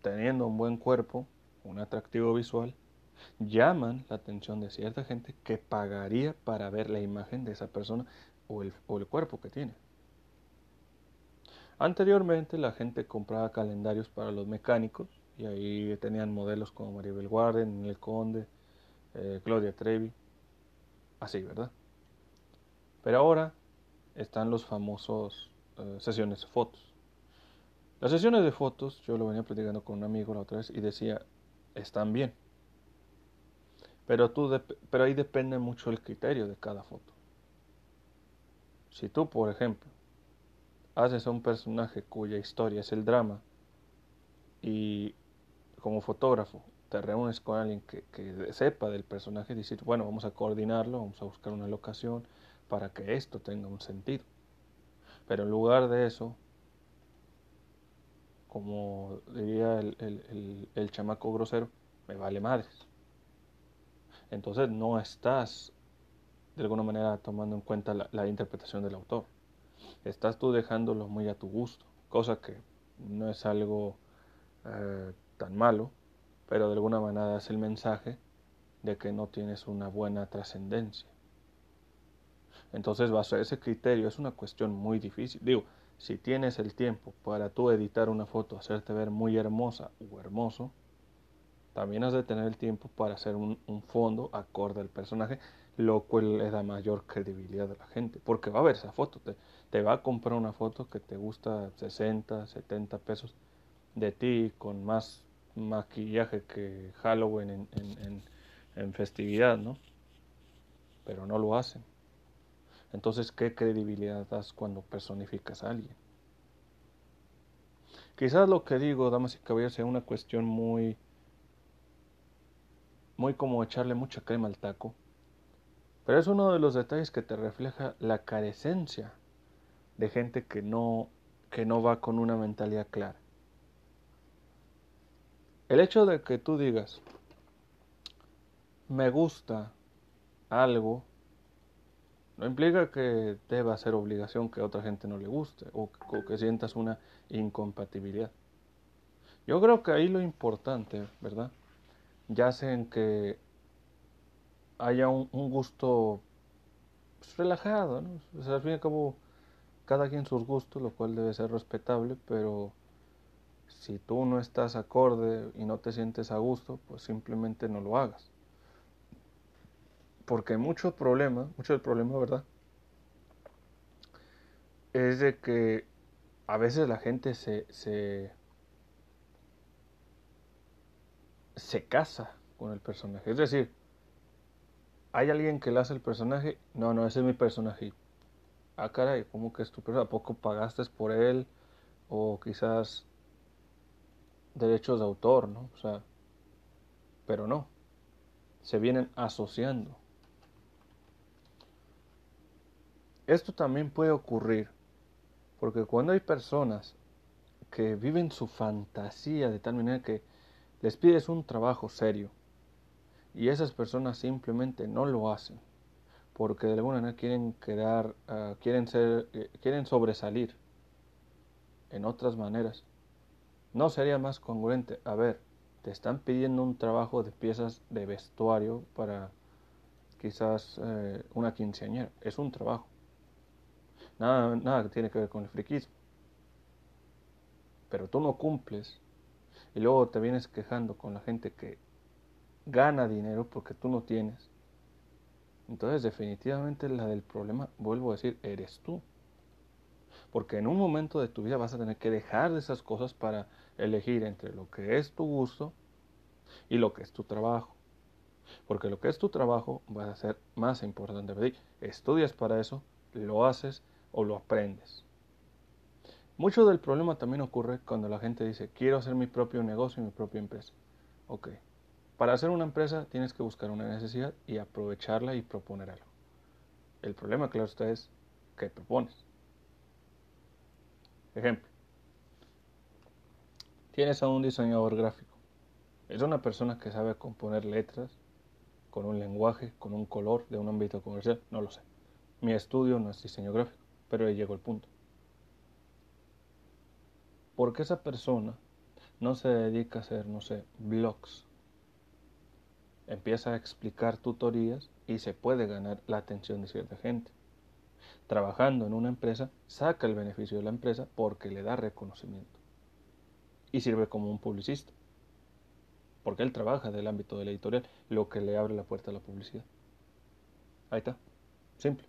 Teniendo un buen cuerpo, un atractivo visual, llaman la atención de cierta gente que pagaría para ver la imagen de esa persona o el, cuerpo que tiene. Anteriormente la gente compraba calendarios para los mecánicos y ahí tenían modelos como Maribel Warden, El Conde, eh, Claudia Trevi, así, ¿verdad? Pero ahora están los famosos eh, sesiones de fotos. Las sesiones de fotos, yo lo venía platicando con un amigo la otra vez y decía, están bien, pero, tú pero ahí depende mucho el criterio de cada foto. Si tú, por ejemplo, haces a un personaje cuya historia es el drama y como fotógrafo te reúnes con alguien que, que sepa del personaje y decir, bueno, vamos a coordinarlo, vamos a buscar una locación para que esto tenga un sentido. Pero en lugar de eso, como diría el, el, el chamaco grosero, me vale madres entonces no estás de alguna manera tomando en cuenta la, interpretación del autor. Estás tú dejándolo muy a tu gusto, cosa que no es algo eh, tan malo, pero de alguna manera es el mensaje de que no tienes una buena trascendencia. Entonces, bajo ese criterio, es una cuestión muy difícil. Digo, si tienes el tiempo para tú editar una foto, hacerte ver muy hermosa o hermoso, también has de tener el tiempo para hacer un, fondo acorde al personaje, lo cual le da mayor credibilidad a la gente, porque va a ver esa foto, te, va a comprar una foto que te gusta 60, 70 pesos de ti con más maquillaje que Halloween en, en, en festividad, ¿no? Pero no lo hacen. Entonces, ¿qué credibilidad das cuando personificas a alguien? Quizás lo que digo, damas y caballeros, sea una cuestión muy muy como echarle mucha crema al taco. Pero es uno de los detalles que te refleja la carecencia de gente que no, que no va con una mentalidad clara. El hecho de que tú digas, me gusta algo, no implica que deba ser obligación que a otra gente no le guste o, que sientas una incompatibilidad. Yo creo que ahí lo importante, ¿verdad? yace en que haya un, gusto pues, relajado, ¿no? O sea, al fin y al cabo, cada quien sus gustos, lo cual debe ser respetable, pero si tú no estás acorde y no te sientes a gusto, pues simplemente no lo hagas. Porque mucho problema, mucho del problema, ¿verdad? Es de que a veces la gente se, se se casa con el personaje. Es decir, hay alguien que le hace el personaje, no, no, ese es mi personaje. Ah, caray, ¿cómo que es tu personaje? ¿A poco pagaste por él? O quizás derechos de autor, ¿no? O sea, pero no, se vienen asociando. Esto también puede ocurrir porque cuando hay personas que viven su fantasía de tal manera que les pides un trabajo serio Y esas personas simplemente no lo hacen porque de alguna manera quieren quedar, ah, quieren ser, eh, quieren sobresalir en otras maneras. No sería más congruente, a ver, te están pidiendo un trabajo de piezas de vestuario para quizás eh, una quinceañera, es un trabajo. Nada, nada que tiene que ver con el friquismo. Pero tú no cumples y luego te vienes quejando con la gente que gana dinero porque tú no tienes entonces definitivamente la del problema, vuelvo a decir, eres tú. Porque en un momento de tu vida vas a tener que dejar de esas cosas para elegir entre lo que es tu gusto y lo que es tu trabajo. Porque lo que es tu trabajo va a ser más importante Estudias para eso, lo haces o lo aprendes. Mucho del problema también ocurre cuando la gente dice, quiero hacer mi propio negocio y mi propia empresa. Ok, para hacer una empresa tienes que buscar una necesidad y aprovecharla y proponer algo. El problema, claro está, es qué propones. Ejemplo. Tienes a un diseñador gráfico. Es una persona que sabe componer letras con un lenguaje, con un color de un ámbito comercial. No lo sé. Mi estudio no es diseño gráfico, pero ahí llegó el punto. Porque esa persona no se dedica a hacer, no sé, blogs empieza a explicar tutorías y se puede ganar la atención de cierta gente. Trabajando en una empresa, saca el beneficio de la empresa porque le da reconocimiento. Y sirve como un publicista. Porque él trabaja del ámbito de la editorial, lo que le abre la puerta a la publicidad. Ahí está. Simple.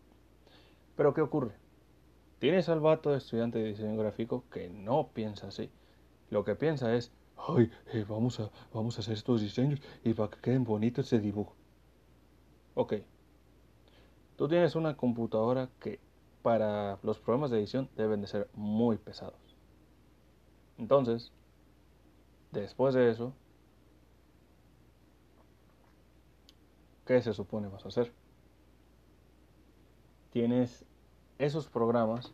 Pero ¿qué ocurre? Tienes al vato de estudiante de diseño gráfico que no piensa así. Lo que piensa es, ay, eh, vamos, a, vamos a hacer estos diseños y para que queden bonitos ese dibujo. Ok, tú tienes una computadora que para los programas de edición deben de ser muy pesados. Entonces, después de eso, ¿qué se supone vas a hacer? Tienes esos programas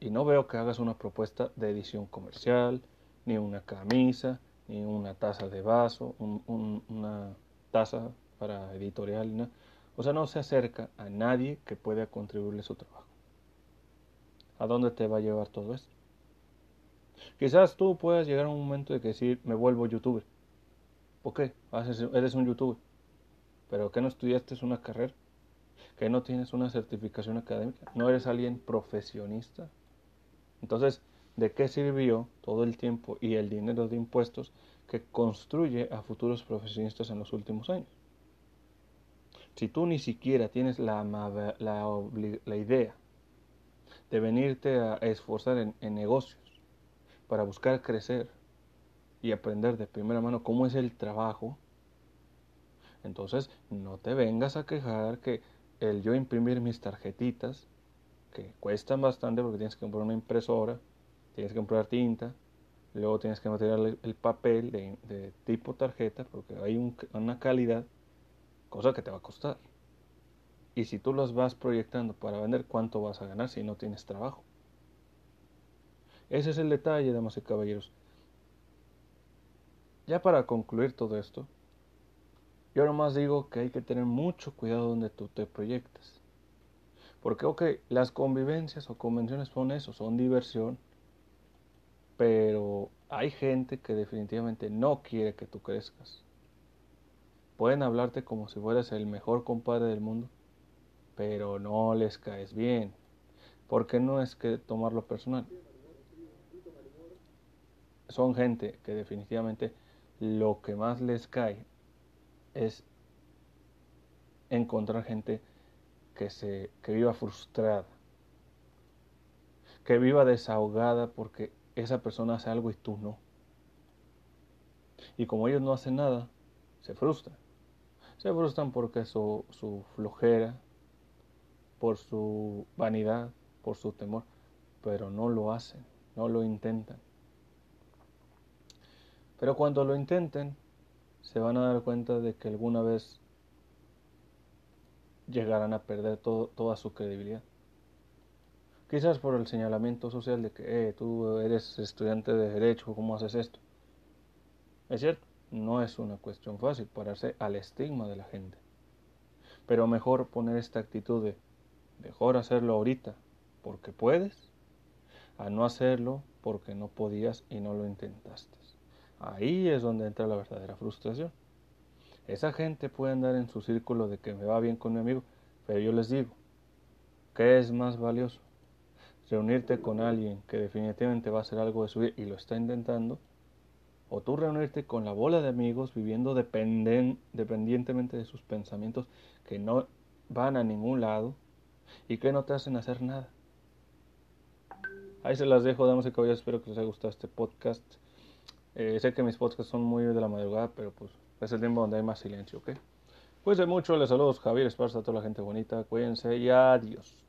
y no veo que hagas una propuesta de edición comercial, ni una camisa, ni una taza de vaso, una taza para editorial. O sea, no se acerca a nadie que pueda contribuirle su trabajo. ¿A dónde te va a llevar todo esto? Quizás tú puedas llegar a un momento de que decir, me vuelvo youtuber. ¿Por qué? Eres un youtuber. ¿Pero que no estudiaste una carrera? ¿Que no tienes una certificación académica? ¿No eres alguien profesionista? Entonces, ¿De qué sirvió todo el tiempo y el dinero de impuestos que construye a futuros profesionistas en los últimos años? Si tú ni siquiera tienes la, la, idea de venirte a esforzar en, en negocios para buscar crecer y aprender de primera mano cómo es el trabajo, entonces no te vengas a quejar que el yo imprimir mis tarjetitas, que cuestan bastante porque tienes que comprar una impresora, tienes que comprar tinta, luego tienes que meter el, papel de, tipo tarjeta porque hay una calidad, cosa que te va a costar. Y si tú las vas proyectando para vender, ¿cuánto vas a ganar si no tienes trabajo? Ese es el detalle, damas y caballeros. Ya para concluir todo esto, yo nomás digo que hay que tener mucho cuidado donde tú te proyectas. Porque, ok, las convivencias o convenciones son eso, son diversión, pero hay gente que definitivamente no quiere que tú crezcas. Pueden hablarte como si fueras el mejor compadre del mundo, pero no les caes bien. Porque no es que tomarlo personal. Son gente que definitivamente lo que más les cae es encontrar gente que se que viva frustrada, que viva desahogada porque esa persona hace algo y tú no. Y como ellos no hacen nada, se frustran. Se frustran porque su, su flojera, por su vanidad, por su temor, pero no lo hacen, no lo intentan. Pero cuando lo intenten, se van a dar cuenta de que alguna vez llegarán a perder toda su credibilidad. Quizás por el señalamiento social de que eh, tú eres estudiante de derecho, ¿cómo haces esto? Es cierto, no es una cuestión fácil pararse al estigma de la gente. Pero mejor poner esta actitud de mejor hacerlo ahorita porque puedes, a no hacerlo porque no podías y no lo intentaste. Ahí es donde entra la verdadera frustración. Esa gente puede andar en su círculo de que me va bien con mi amigo, pero yo les digo, ¿qué es más valioso? Reunirte con alguien que definitivamente va a hacer algo de su vida y lo está intentando, o tú reunirte con la bola de amigos viviendo dependientemente de sus pensamientos que no van a ningún lado y que no te hacen hacer nada. Ahí se las dejo, damas y caballeros. Espero que les haya gustado este podcast. Eh, sé que mis podcasts son muy de la madrugada, pero pues es el tiempo donde hay más silencio, ¿ok? Cuídense mucho, les saludos Javier Esparza, a toda la gente bonita. Cuídense y adiós.